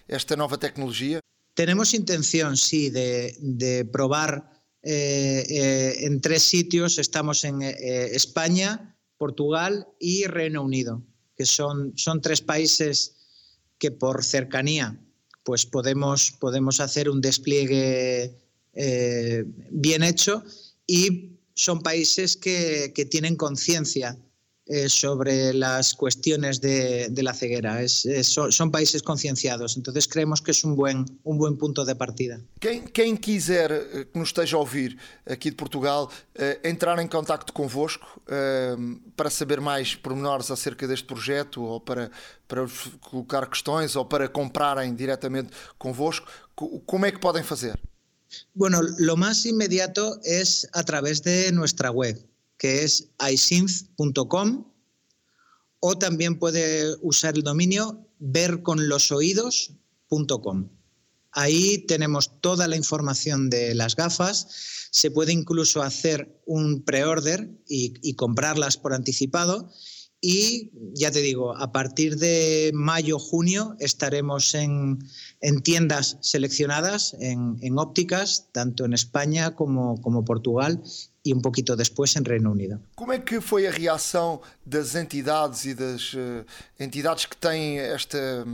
esta nova tecnologia? Tenemos intención, sí, de, de probar en tres sitios. Estamos en eh, España, Portugal y Reino Unido que son, son tres países que por cercanía pues podemos, podemos hacer un despliegue eh, bien hecho y son países que, que tienen conciencia eh, sobre las cuestiones de, de la ceguera. Es, es, son, son, países concienciados, entonces creemos que es un buen, un buen punto de partida. Quem, quem quiser eh, que nos esteja a ouvir aqui de Portugal, uh, entrar em contato convosco uh, para saber mais pormenores acerca deste projeto ou para, para colocar questões ou para comprarem diretamente convosco, como é que podem fazer? Bueno, lo más inmediato es a través de nuestra web, que es isynth.com o también puede usar el dominio verconlosoídos.com. Ahí tenemos toda la información de las gafas. Se puede incluso hacer un pre-order y, y, comprarlas por anticipado. Y ya te digo, a partir de mayo, junio estaremos en, en tiendas seleccionadas, en, en, ópticas, tanto en España como, como Portugal e um pouquinho depois em Reino Unido. Como é que foi a reação das entidades e das uh, entidades que têm esta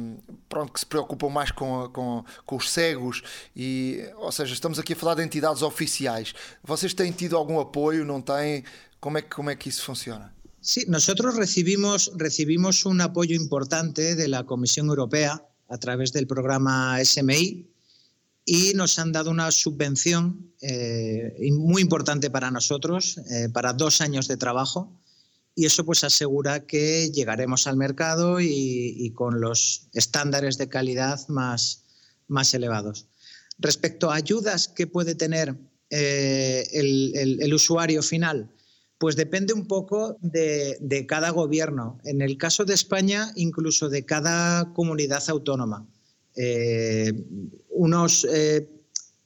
pronto que se preocupam mais com, com, com, os cegos e ou seja estamos aqui a falar de entidades oficiais. Vocês têm tido algum apoio? Não têm? Como é que como é que isso funciona? Sí, nosotros recibimos, recibimos un apoyo importante de la Comisión Europea a través del programa SMI y nos han dado una subvención eh, muy importante para nosotros, eh, para dos años de trabajo, y eso pues asegura que llegaremos al mercado y, con los estándares de calidad más, más elevados. Respecto a ayudas que puede tener eh, el, el usuario final, pues depende un poco de, cada gobierno. En el caso de España, incluso de cada comunidad autónoma. Eh, unos eh,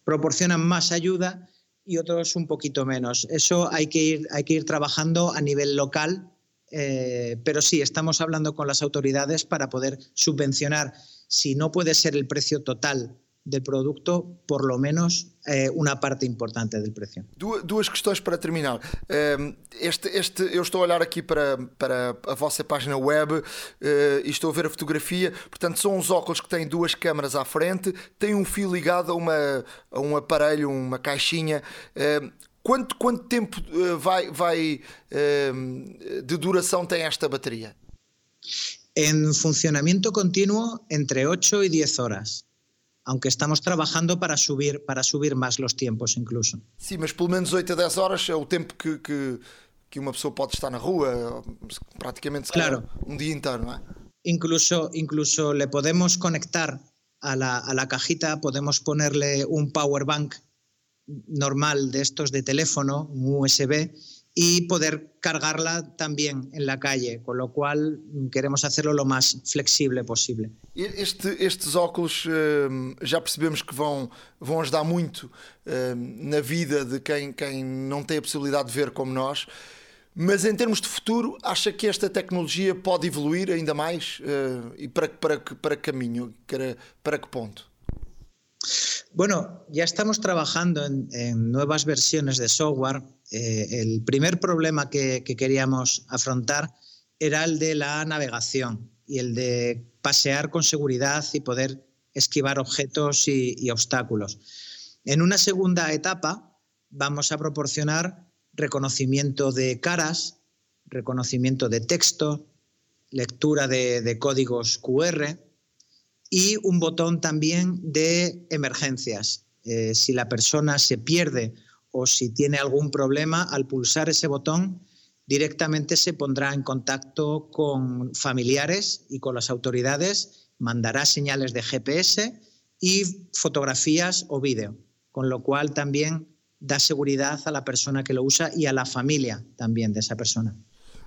proporcionan más ayuda y otros un poquito menos. Eso hay que ir, hay que ir trabajando a nivel local, eh, pero sí, estamos hablando con las autoridades para poder subvencionar, si no puede ser el precio total del produto, por lo menos eh, uma parte importante do preço. Duas questões para terminar. Ehm, este, este, eu estou a olhar aqui para, para a vossa página web eh, e estou a ver a fotografia. Portanto, são uns óculos que têm duas câmaras à frente, têm um fio ligado a, uma, a um aparelho, uma caixinha. Ehm, quanto, quanto tempo eh, vai, vai ehm, de duração tem esta bateria? En funcionamento continuo entre 8 e 10 horas. Aunque estamos trabajando para subir, para subir más los tiempos incluso. Sim, mas pelo menos 8 a 10 horas é o tempo que, que, que uma pessoa pode estar na rua, praticamente claro. um dia inteiro, não é? Incluso, incluso le podemos conectar a la, a la cajita, podemos ponerle un power bank normal de estos de teléfono, un USB, y poder cargarla también en la calle, con lo cual queremos hacerlo lo más flexible posible. Este, estes óculos hum, já percebemos que vão, vão ajudar muito hum, na vida de quem, quem não tem a possibilidade de ver como nós. Mas em termos de futuro, acha que esta tecnologia pode evoluir ainda mais? Uh, e para, para, para que caminho? Para, para que ponto? Bueno, ya estamos trabajando en, nuevas versiones de software eh, el primer problema que, que, queríamos afrontar era el de la navegación y el de pasear con seguridad y poder esquivar objetos y, obstáculos. En una segunda etapa vamos a proporcionar reconocimiento de caras, reconocimiento de texto, lectura de, códigos QR y un botón también de emergencias. Eh, si la persona se pierde o si tiene algún problema, al pulsar ese botón directamente se pondrá en contacto con familiares y con las autoridades, mandará señales de GPS y fotografías o vídeo, con lo cual también da seguridad a la persona que lo usa y a la familia también de esa persona.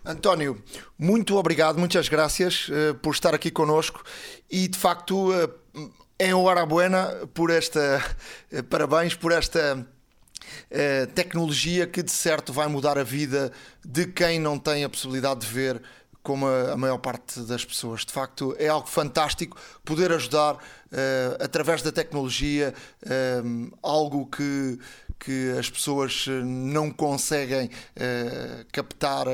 António, muito obrigado, muitas gracias uh, por estar aqui conosco e de facto uh, enhorabuena por esta, uh, parabéns por esta tecnologia que de certo vai mudar a vida de quem não tem a possibilidade de ver como a, maior parte das pessoas. De facto, é algo fantástico poder ajudar através da tecnologia algo que, que as pessoas não conseguem uh, captar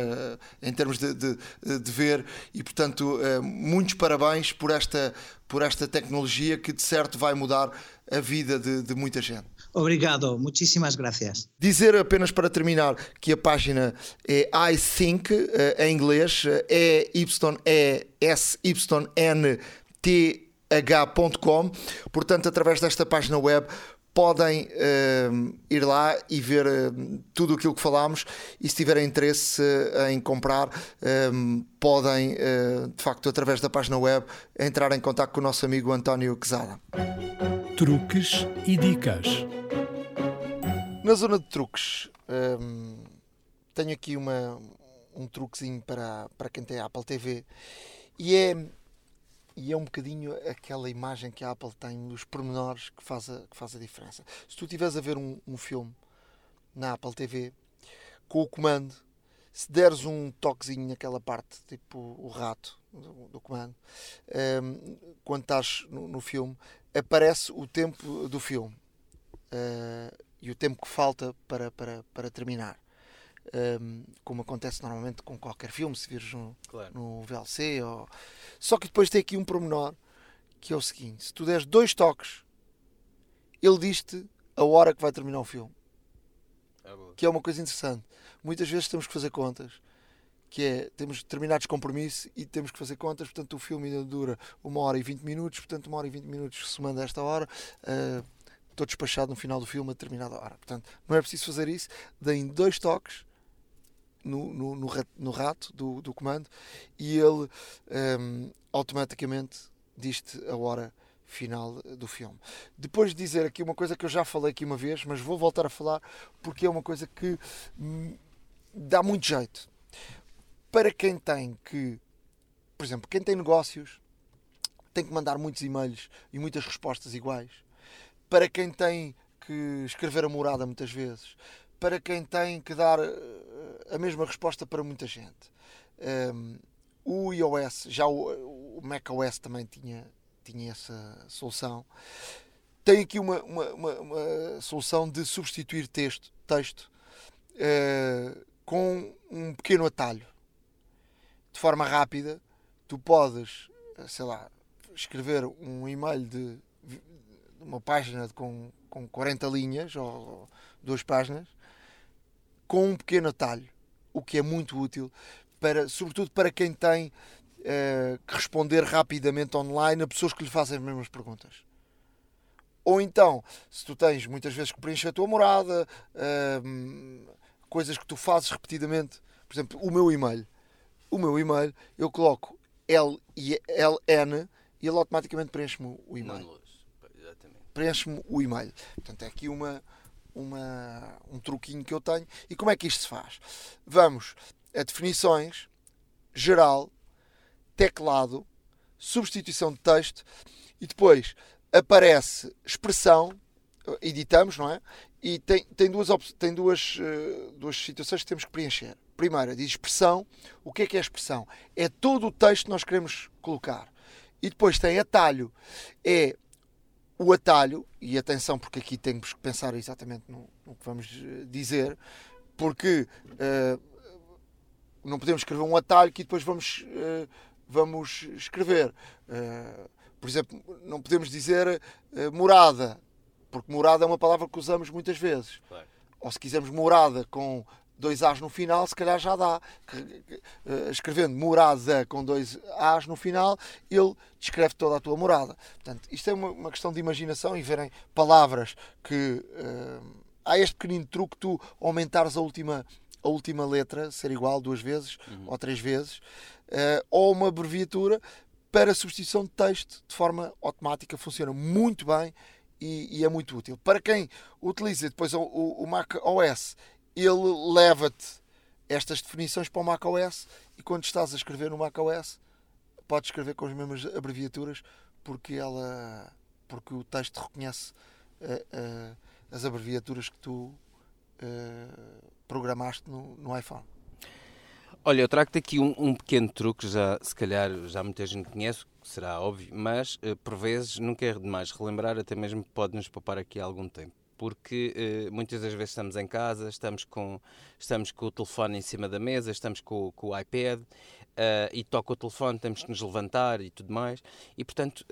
em termos de, de, de, ver e, portanto, muitos parabéns por esta, por esta tecnologia que de certo vai mudar a vida de, de muita gente. Obrigado, muitíssimas gracias. Dizer apenas para terminar que a página é I Think, eh, em inglês, é Y-S-Y-N-T-H.com. Portanto, através desta página web podem uh, ir lá e ver uh, tudo aquilo que falámos e se tiverem interesse uh, em comprar podem de facto através da página web entrar em contato com o nosso amigo António Quezada truques e dicas. Na zona de truques tenho aqui uma, um truquezinho para, para quem tem Apple TV e é e é um bocadinho aquela imagem que a Apple tem dos pormenores que faz a, que faz a diferença. Se tu estiveres a ver um, um filme na Apple TV com o comando, se deres um toquezinho naquela parte, tipo o rato do, do comando, um, quando estás no, no, filme, aparece o tempo do filme uh, e o tempo que falta para, para, para terminar. Um, como acontece normalmente com qualquer filme, se vires no, claro. no VLC. Ou... Só que depois tem aqui um promenor que é o seguinte: se tu deres dois toques, ele diz-te a hora que vai terminar o filme. É que é uma coisa interessante. Muitas vezes temos que fazer contas, que é, temos determinados compromissos e temos que fazer contas, portanto o filme ainda dura uma hora e 20 minutos, portanto uma hora e 20 minutos se manda esta hora, uh, estou despachado no final do filme a determinada hora. Portanto, não é preciso fazer isso, deem dois toques no, no, no, no rato do, do comando e ele um, ehm, automaticamente diz-te a hora final do filme. Depois de dizer aqui uma coisa que eu já falei aqui uma vez, mas vou voltar a falar porque é uma coisa que dá muito jeito. Para quem tem que, por exemplo, quem tem negócios, tem que mandar muitos e-mails e muitas respostas iguais. Para quem tem que escrever a morada muitas vezes, para quem tem que dar eh, a mesma resposta para muita gente. Um, o iOS, já o, o macOS também tinha tinha essa solução. Tem aqui uma, uma, uma, uma solução de substituir texto, texto uh, com um pequeno atalho. De forma rápida, tu podes, eh, sei lá, escrever um e-mail de uma página com, com 40 linhas ou duas páginas com um pequeno atalho, o que é muito útil, para, sobretudo para quem tem uh, que responder rapidamente online a pessoas que lhe fazem as mesmas perguntas. Ou então, se tu tens muitas vezes que preencher a tua morada, uh, coisas que tu fazes repetidamente, por exemplo, o meu e-mail. O meu e-mail, eu coloco L e LN e ele automaticamente preenche-me o e-mail. Preenche-me o e-mail. Portanto, é aqui uma, uma, um truquinho que eu tenho. E como é que isto se faz? Vamos a definições, geral, teclado, substituição de texto e depois aparece expressão, editamos, não é? E tem, tem, duas, tem duas, uh, duas situações que temos que preencher. Primeira, diz expressão. O que é que é expressão? É todo o texto que nós queremos colocar. E depois tem atalho. É o atalho, e atenção, porque aqui temos que pensar exatamente no, no que vamos eh, dizer, porque uh, não podemos escrever um atalho que depois vamos uh, vamos escrever. Uh, por exemplo, não podemos dizer morada, porque morada é uma palavra que usamos muitas vezes. Claro. Ou se quisermos morada com dois As no final, se calhar já dá. Uh, escrevendo morada com dois As no final, ele descreve toda a tua morada. Portanto, isto é uma, uma questão de imaginação e verem palavras que. há este pequenino truque, tu aumentares a última, a última letra, ser igual duas vezes uhum. ou três vezes uh, ou uma abreviatura para substituição de texto de forma automática. Funciona muito bem e, e é muito útil. Para quem utiliza depois o, o, o Mac OS, ele leva-te estas definições para o Mac OS e quando estás a escrever no Mac OS, podes escrever com as mesmas abreviaturas porque ela porque o texto reconhece uh, uh, as abreviaturas que tu programaste no, no iPhone. Olha, eu trago-te aqui um, um, pequeno truque, já, se calhar já muita gente conhece, será óbvio, mas uh, por vezes nunca é demais relembrar, até mesmo pode nos poupar aqui algum tempo. Porque uh, muitas das vezes estamos em casa, estamos com, estamos com o telefone em cima da mesa, estamos com, com o iPad uh, e toca o telefone, temos que nos levantar e tudo mais. E portanto,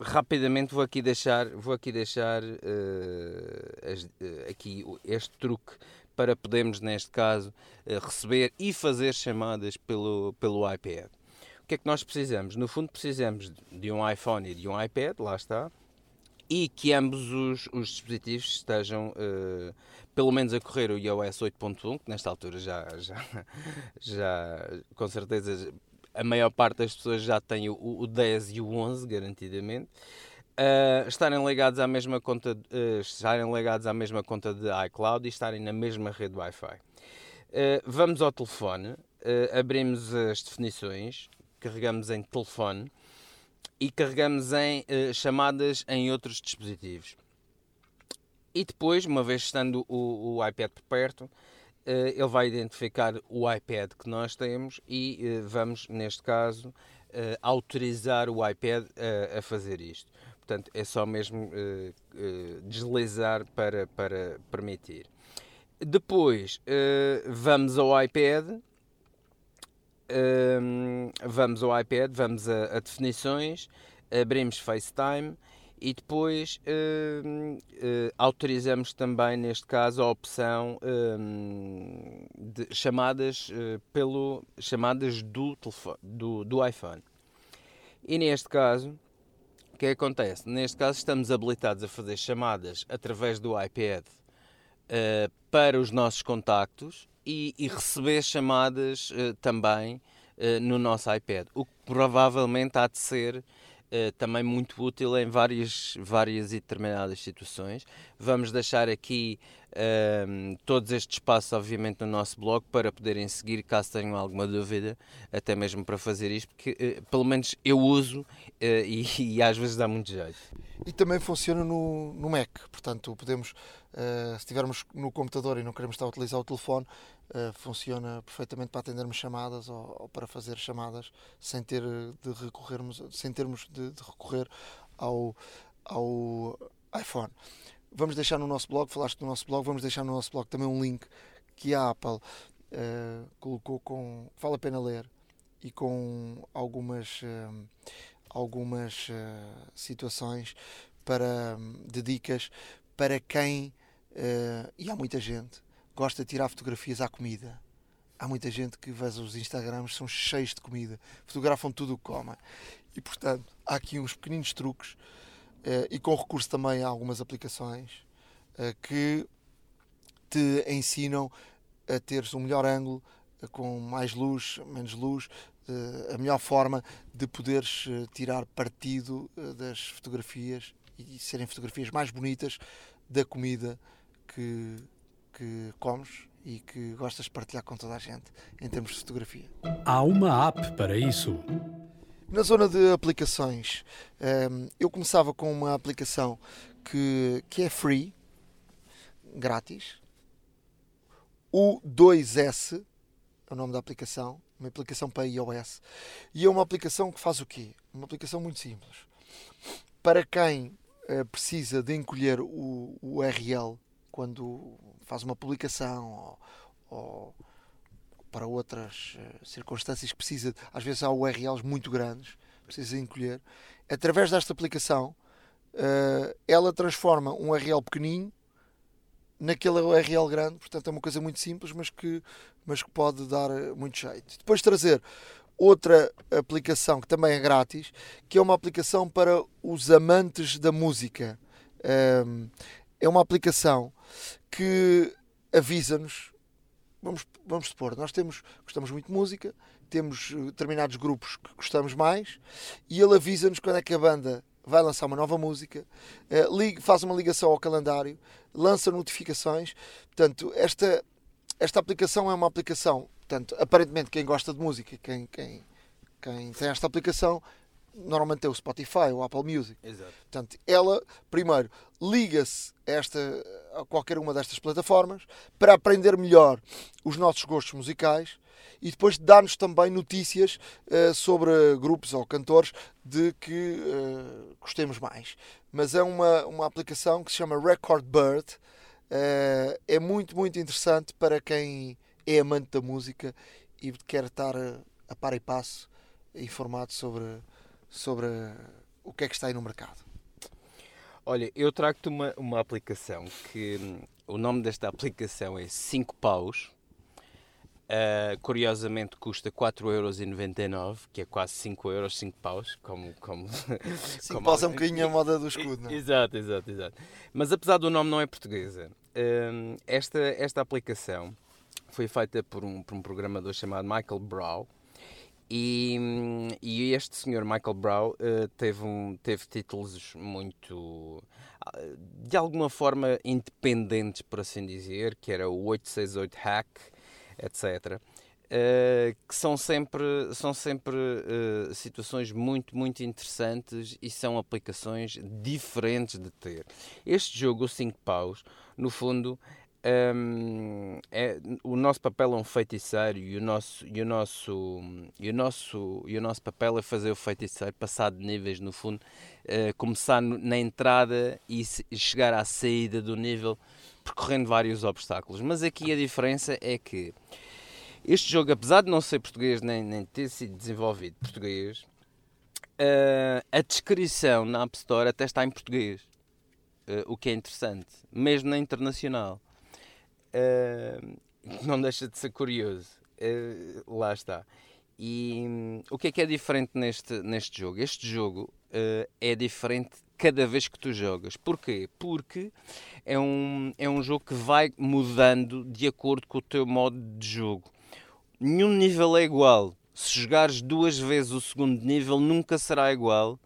rapidamente vou aqui deixar, vou aqui deixar aqui este truque para podermos, neste caso, eh, receber e fazer chamadas pelo, pelo iPad. O que é que nós precisamos? No fundo, precisamos de um iPhone e de um iPad, lá está, e que ambos os, os dispositivos estejam, uh, pelo menos, a correr o iOS 8.1, que nesta altura já, já, (laughs) já, com certeza, a maior parte das pessoas já tem o, o 10 e o 11, garantidamente. Uh, estarem ligados à mesma conta, uh, estarem ligados à mesma conta de iCloud e estarem na mesma rede Wi-Fi. Vamos ao telefone, abrimos as definições, carregamos em telefone e carregamos em chamadas em outros dispositivos. E depois, uma vez estando o, o iPad por perto, ele vai identificar o iPad que nós temos e vamos, neste caso, autorizar o iPad a, a fazer isto. Portanto, é só mesmo deslizar para, para permitir. Depois vamos ao iPad, vamos ao iPad, vamos a, a definições, abrimos FaceTime e depois uh, autorizamos também, neste caso, a opção de chamadas, pelo, chamadas do, telefone, do, do iPhone. E neste caso, o que acontece? Neste caso, estamos habilitados a fazer chamadas através do iPad para os nossos contactos e, e receber chamadas também no nosso iPad, o que provavelmente há de ser eh, também muito útil em várias, várias e determinadas situações. Vamos deixar aqui uh, todos estes passos, obviamente, no nosso blog para poderem seguir caso tenham alguma dúvida, até mesmo para fazer isto, porque uh, pelo menos eu uso (laughs) e, e, às vezes dá muito jeito. E também funciona no, no Mac, portanto, podemos, se estivermos no computador e não queremos estar a utilizar o telefone, uh, funciona perfeitamente para atendermos chamadas ou, ou, para fazer chamadas sem ter de recorrermos, sem termos de, de recorrer ao, ao iPhone. Vamos deixar no nosso blog, falaste do nosso blog, vamos deixar no nosso blog também um link que a Apple uh, colocou com. vale a pena ler e com algumas, algumas situações para, de dicas para quem, e há muita gente, gosta de tirar fotografias à comida. Há muita gente que vê os Instagrams, são cheios de comida, fotografam tudo o que comem. E portanto, há aqui uns pequeninos truques eh, e com recurso também a algumas aplicações eh, que te ensinam a teres um melhor ângulo, com mais luz, menos luz, a melhor forma de poderes tirar partido das fotografias e serem fotografias mais bonitas da comida que, que comes e que gostas de partilhar com toda a gente em termos de fotografia. Há uma app para isso. Na zona de aplicações, ehm, eu começava com uma aplicação que, que é free, grátis. O 2S é o nome da aplicação, uma aplicação para iOS. E é uma aplicação que faz o quê? Uma aplicação muito simples. Para quem eh, precisa de encolher o URL quando faz uma publicação ou, ou para outras uh, circunstâncias que precisa, às vezes há URLs muito grandes, precisa encolher. Através desta aplicação, uh, ela transforma um URL pequenino naquele URL grande, portanto é uma coisa muito simples, mas que, mas que pode dar eh, muito jeito. Depois trazer outra aplicação que também é grátis, que é uma aplicação para os amantes da música. Um, é uma aplicação que avisa-nos. Vamos, vamos supor, nós temos, gostamos muito de música, temos eh, determinados grupos que gostamos mais e ele avisa-nos quando é que a banda vai lançar uma nova música, eh, faz uma ligação ao calendário, lança notificações. Portanto, esta, esta aplicação é uma aplicação, portanto, aparentemente quem gosta de música, quem, quem, quem tem esta aplicação, normalmente tem o Spotify ou o Apple Music. Exato. Portanto, ela, primeiro, liga-se esta, a qualquer uma destas plataformas para aprender melhor os nossos gostos musicais e depois dá-nos também notícias uh, sobre grupos ou cantores de que uh, gostemos mais. Mas é uma, uma aplicação que se chama Record Bird. Uh, é muito, muito interessante para quem é amante da música e quer estar a, a par e passo informado sobre sobre o que é que está aí no mercado. Olha, eu trago-te uma, uma aplicação que hum, o nome desta aplicação é 5 paus. Uh, curiosamente custa 4,99€, que é quase 5 euros, 5 paus, como... como (laughs) 5 paus é um bocadinho a moda do escudo, não é? (laughs) Exato, exato, exato. Mas apesar do nome não é portuguesa, uh, esta, esta aplicação foi feita por um, por um programador chamado Michael Brow, e, e, este senhor Michael Brown uh, teve, um, teve títulos muito, ah, de alguma forma, independentes, por assim dizer, que era o 868 Hack, etc. Uh, que são sempre, são sempre uh, situações muito, muito interessantes e são aplicações diferentes de ter. Este jogo, o 5 paus, no fundo, Um, é, o nosso papel é um feiticeiro e o nosso, e o nosso, e o nosso, e o nosso papel é fazer o feiticeiro passar de níveis no fundo, uh, começar no, na entrada e, se, e chegar à saída do nível percorrendo vários obstáculos. Mas aqui a diferença é que este jogo, apesar de não ser português nem, nem ter sido desenvolvido português, uh, a descrição na App Store até está em português. Uh, o que é interessante, mesmo na internacional. Uh, não deixa de ser curioso. Uh, lá está. E um, o que é que é diferente neste, neste jogo? Este jogo uh, é diferente cada vez que tu jogas. Porquê? Porque é um, é um jogo que vai mudando de acordo com o teu modo de jogo. Nenhum nível é igual. Se jogares duas vezes o segundo nível, nunca será igual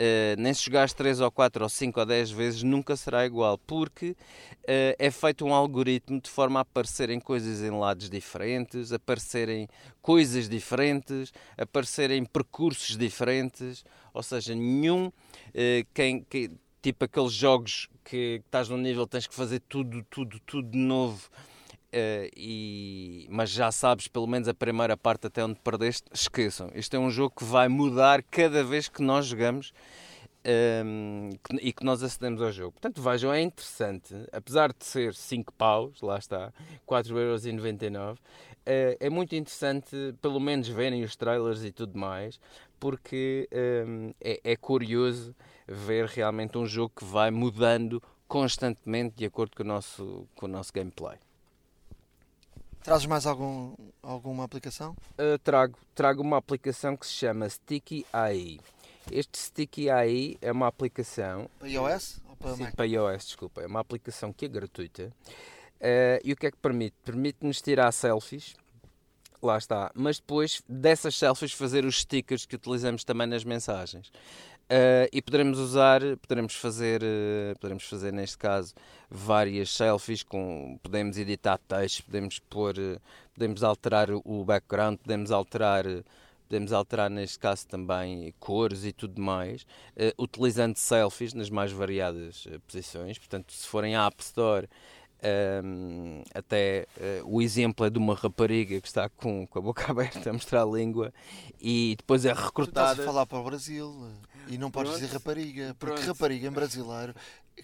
Uh, nem se jogares 3 ou 4 ou 5 ou 10 vezes nunca será igual, porque uh, é feito um algoritmo de forma a aparecerem coisas em lados diferentes, aparecerem coisas diferentes, aparecerem percursos diferentes, ou seja, nenhum uh, quem, quem, tipo aqueles jogos que estás num nível tens que fazer tudo, tudo, tudo de novo Uh, e, mas já sabes pelo menos a primeira parte até onde perdeste, esqueçam. Este é um jogo que vai mudar cada vez que nós jogamos um, ehm, que, e que nós acedemos ao jogo. Portanto, vejam, é interessante, apesar de ser 5 paus, lá está, 4,99€, uh, é muito interessante pelo menos verem os trailers e tudo mais, porque um, ehm, é, é curioso ver realmente um jogo que vai mudando constantemente de acordo com o nosso, com o nosso gameplay. Trazes mais algum, alguma aplicação? Uh, trago, trago uma aplicação que se chama Sticky AI. Este Sticky AI é uma aplicação. Para iOS? Ou para, sim, Mac? para iOS, desculpa. É uma aplicação que é gratuita. Uh, e o que é que permite? Permite-nos tirar selfies. Lá está. Mas depois dessas selfies fazer os stickers que utilizamos também nas mensagens. Uh, e poderemos usar, poderemos fazer, uh, poderemos fazer neste caso várias selfies, com, podemos editar textos, podemos pôr, uh, podemos alterar o background, podemos alterar, podemos alterar neste caso também cores e tudo mais, utilizando selfies nas mais variadas posições. Portanto, se forem à App Store um, até uh, o exemplo é de uma rapariga que está com, com a boca (laughs) aberta a mostrar a língua e depois é recrutada. Estás a falar para o Brasil e não podes Pronto. dizer rapariga, porque Pronto. rapariga em brasileiro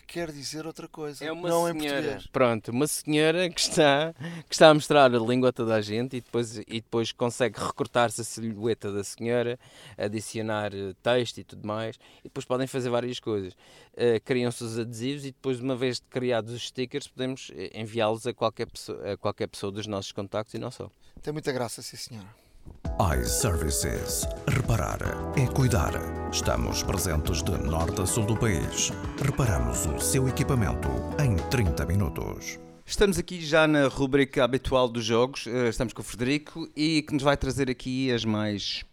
quer dizer outra coisa, é uma não senhora, em português. Pronto, uma senhora que está, que está a mostrar a língua a toda a gente e depois, e depois consegue recortar-se a silhueta da senhora, adicionar eh, texto e tudo mais, e depois podem fazer várias coisas. Uh, Criam-se os adesivos e depois, uma vez criados os stickers, podemos eh, enviá-los a qualquer pessoa, a qualquer pessoa dos nossos contactos e não só. Tem muita graça, sim senhora iServices. Reparar é cuidar. Estamos presentes de norte a sul do país. Reparamos o seu equipamento em 30 minutos. Estamos aqui já na rubrica habitual dos jogos. Eh, estamos com o Frederico e que nos vai trazer aqui as mais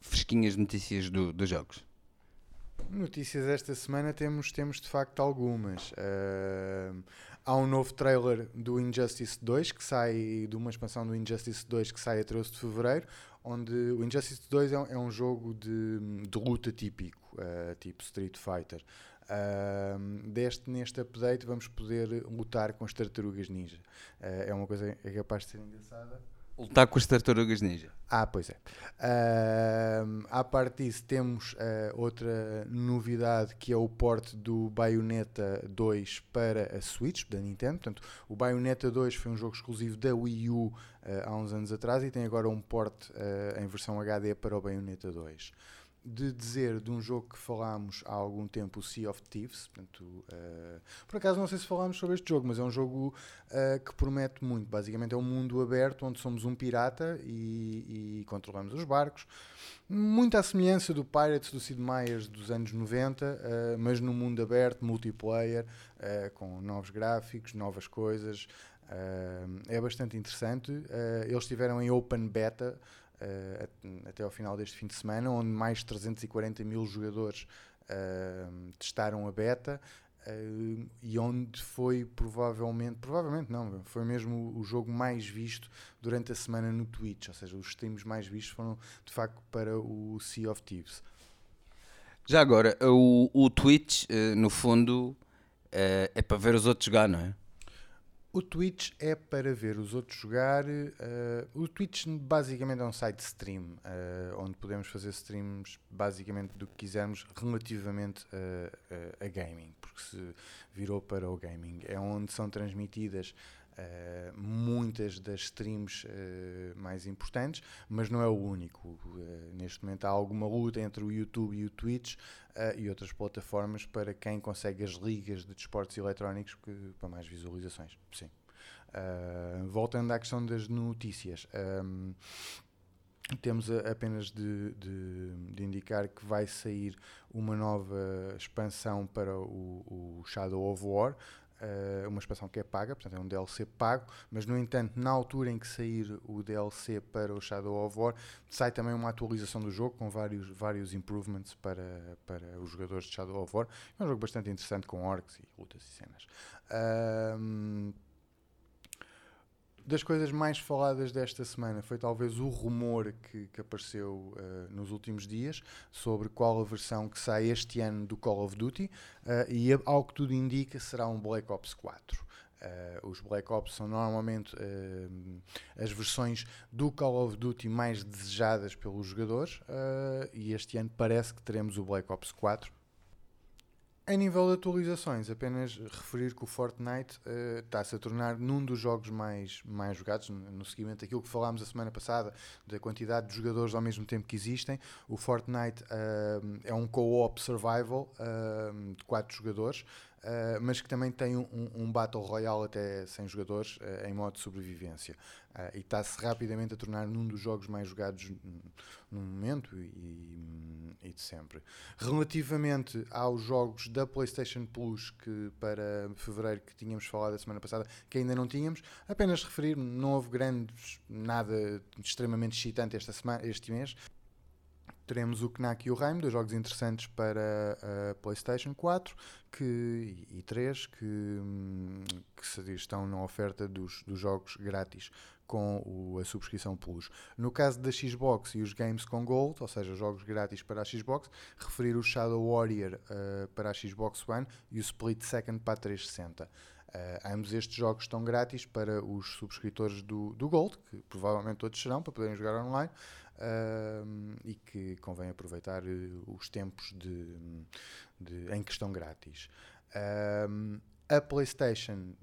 fresquinhas notícias do, dos jogos. Notícias esta semana temos, temos de facto algumas. Uh, há um novo trailer do Injustice 2 que sai de uma expansão do Injustice 2 que sai a 13 de fevereiro onde o Injustice 2 é um, é um jogo de, de, luta típico, uh, tipo Street Fighter. Uh, deste, neste update vamos poder lutar com as tartarugas ninja. Uh, é uma coisa que é capaz de ser engraçada. Lutar com as tartarugas ninja. Ah, pois é. Uh, à parte disso, temos uh, outra novidade que é o port do Bayonetta 2 para a Switch da Nintendo. Portanto, o Bayonetta 2 foi um jogo exclusivo da Wii U uh, há uns anos atrás e tem agora um port em versão HD para o Bayonetta 2 de dizer de um jogo que falámos há algum tempo, o Sea of Thieves. Portanto, uh, por acaso não sei se falámos sobre este jogo, mas é um jogo uh, que promete muito. Basicamente é um mundo aberto onde somos um pirata e, e controlamos os barcos. Muito à semelhança do Pirates do Sid Meier's dos anos 90, uh, eh, mas num mundo aberto, multiplayer, com novos gráficos, novas coisas. é bastante interessante. eles estiveram em Open Beta uh, até ao final deste fim de semana, onde mais de 340 mil jogadores uh, testaram a beta. Uh, e onde foi provavelmente, provavelmente não, foi mesmo o jogo mais visto durante a semana no Twitch, ou seja, os streams mais vistos foram de facto para o Sea of Thieves. Já agora, o, o Twitch, no fundo, é para ver os outros jogar, não é? O Twitch é para ver os outros jogar. Uh, o Twitch basicamente é um site de stream, uh, onde podemos fazer streams basicamente do que quisermos relativamente a, a, a, gaming, porque se virou para o gaming. É onde são transmitidas uh, muitas das streams mais importantes, mas não é o único. neste momento há alguma luta entre o YouTube e o Twitch e outras plataformas para quem consegue as ligas de desportos eletrónicos que, para mais visualizações. Sim. Uh, voltando à questão das notícias. Um, temos apenas de, de, de, indicar que vai sair uma nova expansão para o, o Shadow of War, uh, uma expansão que é paga, portanto é um DLC pago, mas no entanto, na altura em que sair o DLC para o Shadow of War, sai também uma atualização do jogo com vários, vários improvements para, para os jogadores de Shadow of War. É um jogo bastante interessante com orcs e lutas e cenas. Uh, das coisas mais faladas desta semana foi talvez o rumor que, que apareceu uh, nos últimos dias sobre qual a versão que sai este ano do Call of Duty uh, e ao que tudo indica será um Black Ops 4. Uh, eh, os Black Ops são normalmente as versões do Call of Duty mais desejadas pelos jogadores e este ano parece que teremos o Black Ops 4 a nível de atualizações, apenas referir que o Fortnite uh, está-se a tornar num dos jogos mais, mais jogados, no seguimento daquilo que falámos a semana passada, da quantidade de jogadores ao mesmo tempo que existem. O Fortnite uh, é um co-op survival uh, de 4 jogadores, Uh, mas que também tem um, um, Battle Royale até 100 jogadores uh, em modo de sobrevivência. Uh, e está-se rapidamente a tornar num dos jogos mais jogados no momento e, e, de sempre. Relativamente aos jogos da PlayStation Plus, que para fevereiro que tínhamos falado a semana passada, que ainda não tínhamos, apenas referir, não houve grandes, nada extremamente excitante esta semana, este mês. Teremos o Knack e o Raim, dois jogos interessantes para a PlayStation 4 que, e 3 que, que estão na oferta dos, dos jogos grátis com o, a subscrição Plus. No caso da Xbox e os games com Gold, ou seja, jogos grátis para a Xbox, referir o Shadow Warrior uh, para a Xbox One e o Split Second para a 360. Uh, eh, ambos estes jogos estão grátis para os subscritores do, do Gold, que provavelmente todos serão para poderem jogar online uh, e que convém aproveitar uh, os tempos de, de, em que estão grátis. Uh, a PlayStation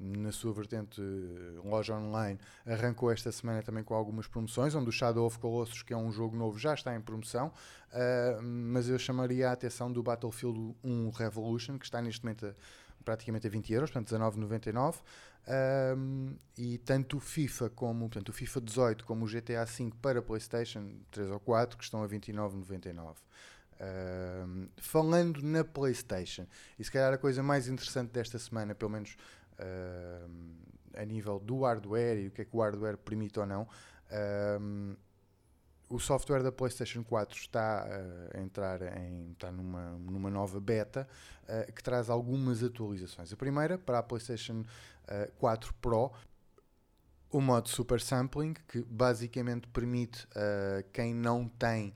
na sua vertente eh, loja online, arrancou esta semana também com algumas promoções, onde o Shadow of Colossus, que é um jogo novo, já está em promoção, uh, mas eu chamaria a atenção do Battlefield 1 Revolution, que está neste momento a, praticamente a 20 euros, portanto 19,99. Um, e tanto o FIFA como portanto, o FIFA 18 como o GTA V para PlayStation 3 ou 4 que estão a 29,99. Um, falando na PlayStation, e se calhar a coisa mais interessante desta semana, pelo menos um, a nível do hardware e o que é que o hardware permite ou não, o software da PlayStation 4 está uh, a entrar em está numa, numa nova beta uh, que traz algumas atualizações. A primeira para a PlayStation uh, eh, 4 Pro, o modo Super Sampling, que basicamente permite a quem não tem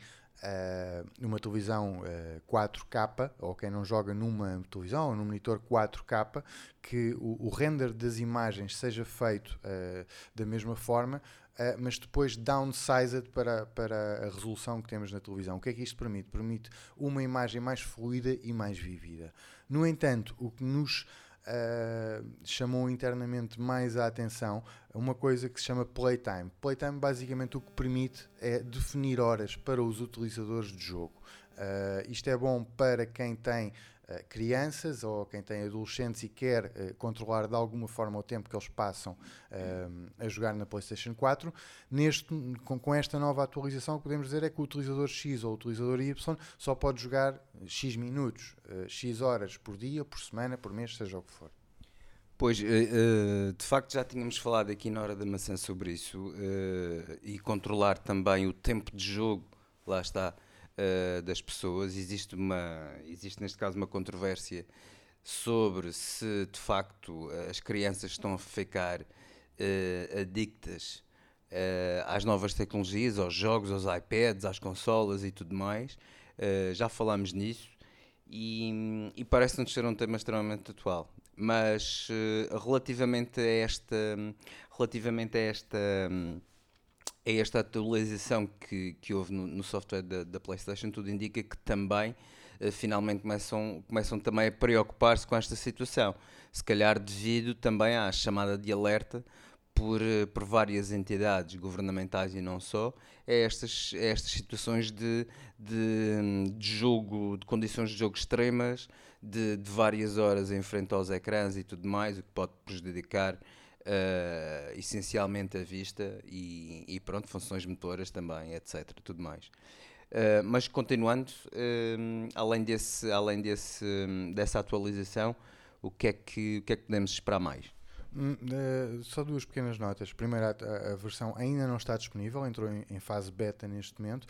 uma televisão 4K, ou quem não joga numa televisão ou num monitor 4K, que o, o render das imagens seja feito da mesma forma, Uh, mas depois downsized para, para a resolução que temos na televisão. O que é que isto permite? Permite uma imagem mais fluida e mais vívida. No entanto, o que nos uh, chamou internamente mais a atenção é uma coisa que se chama Playtime. Playtime basicamente o que permite é definir horas para os utilizadores de jogo. Uh, isto é bom para quem tem crianças ou quem tem adolescentes e quer uh, controlar de alguma forma o tempo que eles passam a jogar na PlayStation 4. Neste, com, com, esta nova atualização, o que podemos dizer é que o utilizador X ou o utilizador Y só pode jogar X minutos, X horas por dia, por semana, por mês, seja o que for. Pois, de facto já tínhamos falado aqui na hora da maçã sobre isso e controlar também o tempo de jogo, lá está, uh, das pessoas. Existe, uma, existe, neste caso, uma controvérsia sobre se de facto as crianças estão a ficar uh, adictas uh, às novas tecnologias, aos jogos, aos iPads, às consolas e tudo mais. já falámos nisso e, e parece-nos ser um tema extremamente atual. Mas relativamente a esta, relativamente a esta, a esta atualização que, que houve no, no software da, da, PlayStation, tudo indica que também uh, finalmente começam, começam também a preocupar-se com esta situação. Se calhar devido também à chamada de alerta por, eh, por várias entidades governamentais e não só, é estas, é estas situações de, de, de, jogo, de condições de jogo extremas, de, de, várias horas em frente aos ecrãs e tudo mais, o que pode prejudicar uh, essencialmente a vista e, e, pronto, funções motoras também, etc. Tudo mais. Uh, mas continuando, uh, além, desse, além desse, dessa atualização, o que, é que, o que é que podemos esperar mais? Uh, só duas pequenas notas. Primeiro, a, a, versão ainda não está disponível, entrou em, em fase beta neste momento.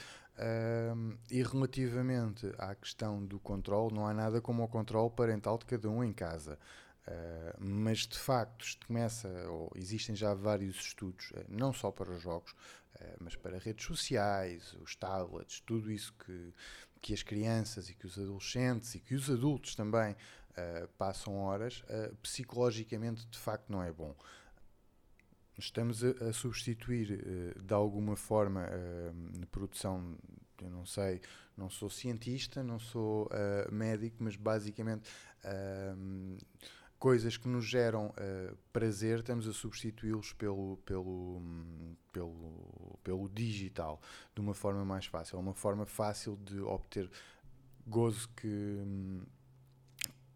E relativamente à questão do controle, não há nada como o controle parental de cada um em casa. Uh, mas de facto, começa, ou existem já vários estudos, não só para os jogos, mas para redes sociais, os tablets, tudo isso que, que as crianças e que os adolescentes e que os adultos também uh, passam horas, uh, psicologicamente de facto não é bom. Estamos a, a substituir uh, de alguma forma na produção, eu não sei, não sou cientista, não sou médico, mas basicamente coisas que nos geram uh, prazer, estamos a substituí-los pelo, pelo, pelo, pelo digital de uma forma mais fácil. É uma forma fácil de obter gozo que,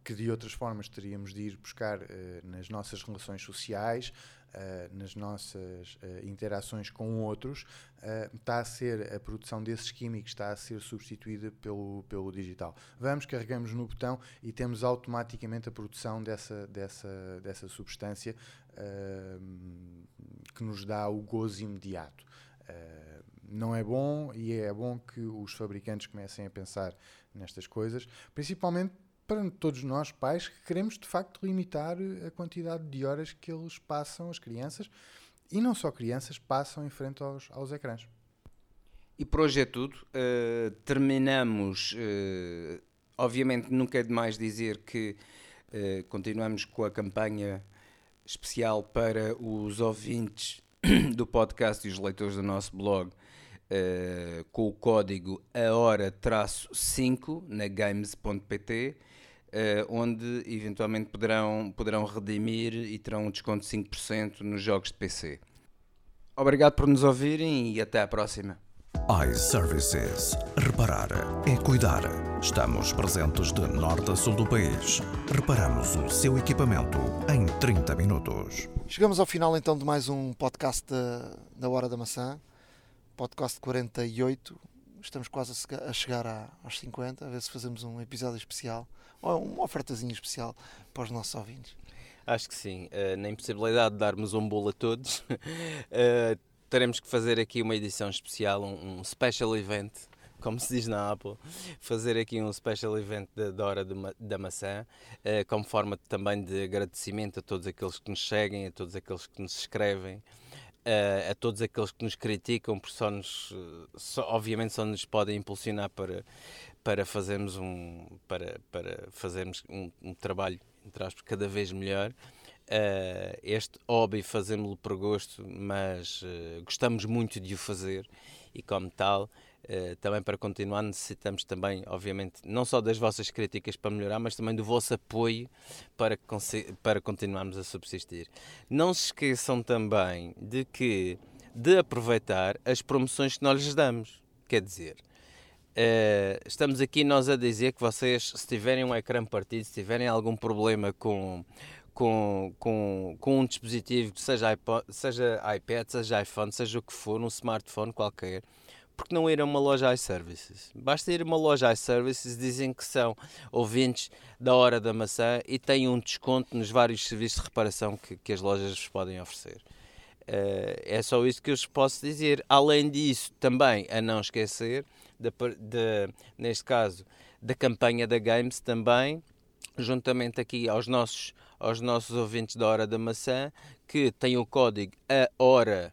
que de outras formas teríamos de ir buscar uh, nas nossas relações sociais, uh, nas nossas uh, interações com outros, está a ser a produção desses químicos está a ser substituída pelo, pelo digital. Vamos, carregamos no botão e temos automaticamente a produção dessa, dessa, dessa substância que nos dá o gozo imediato. não é bom e é bom que os fabricantes comecem a pensar nestas coisas, principalmente para todos nós, pais, que queremos de facto limitar a quantidade de horas que eles passam, as crianças, e não só crianças, passam em frente aos, aos ecrãs. E por hoje é tudo. Uh, terminamos. Uh, obviamente, nunca é demais dizer que uh, continuamos com a campanha especial para os ouvintes (coughs) do podcast e os leitores do nosso blog. com o código AHORA-5 na games.pt Uh, onde eventualmente poderão, poderão redimir e terão um desconto de 5% nos jogos de PC. Obrigado por nos ouvirem e até à próxima. iServices. Reparar é cuidar. Estamos presentes de norte a sul do país. Reparamos o seu equipamento em 30 minutos. Chegamos ao final então de mais um podcast da, da Hora da Maçã. Podcast 48. Estamos quase a chegar aos 50, a ver se fazemos um episódio especial uma ofertazinha especial para os nossos ouvintes? Acho que sim. Uh, na impossibilidade de darmos um bolo a todos, uh, (laughs) teremos que fazer aqui uma edição especial, um, um, special event, como se diz na Apple, fazer aqui um special event da, Hora da Maçã, uh, como forma também de agradecimento a todos aqueles que nos seguem, a todos aqueles que nos escrevem. Uh, a todos aqueles que nos criticam, porque só nos, só, obviamente só nos podem impulsionar para, para fazermos um, para, para fazermos um, um trabalho entre aspas, cada vez melhor. Uh, este hobby fazemos-lo por gosto, mas uh, gostamos muito de o fazer e como tal, uh, também para continuar necessitamos também, obviamente, não só das vossas críticas para melhorar, mas também do vosso apoio para, para continuarmos a subsistir. Não se esqueçam também de que de aproveitar as promoções que nós lhes damos. Quer dizer, Uh, estamos aqui nós a dizer que vocês, se tiverem um ecrã partido, se tiverem algum problema com, com, com, com um dispositivo, seja, iPod, seja iPad, seja iPhone, seja o que for, um smartphone qualquer, porque não ir a uma loja iServices? Basta ir a uma loja iServices, dizem que são ouvintes da Hora da Maçã e têm um desconto nos vários serviços de reparação que, que as lojas vos podem oferecer. Uh, é só isso que eu vos posso dizer. Além disso, também a não esquecer, de, de, neste caso, da campanha da Games também, juntamente aqui aos nossos, aos nossos ouvintes da Hora da Maçã, que têm o código a hora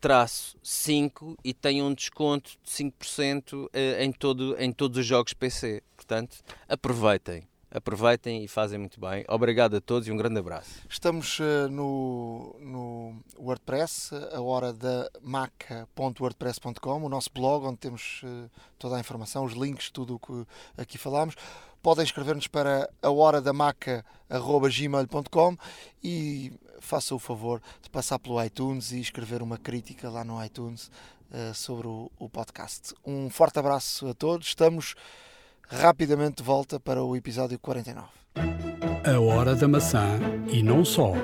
traço 5 e tem um desconto de 5% eh, em, todo, em todos os jogos PC. Portanto, aproveitem. Aproveitem e fazem muito bem. Obrigado a todos e um grande abraço. Estamos uh, no, no WordPress, a hora da maca.wordpress.com, o nosso blog, onde temos uh, toda a informação, os links, tudo o que aqui falámos. Podem escrever-nos para a hora da maca.gmail.com e faça o favor de passar pelo iTunes e escrever uma crítica lá no iTunes uh, sobre o, o podcast. Um forte abraço a todos. Estamos rapidamente de volta para o episódio 49. A Hora da Maçã e não só.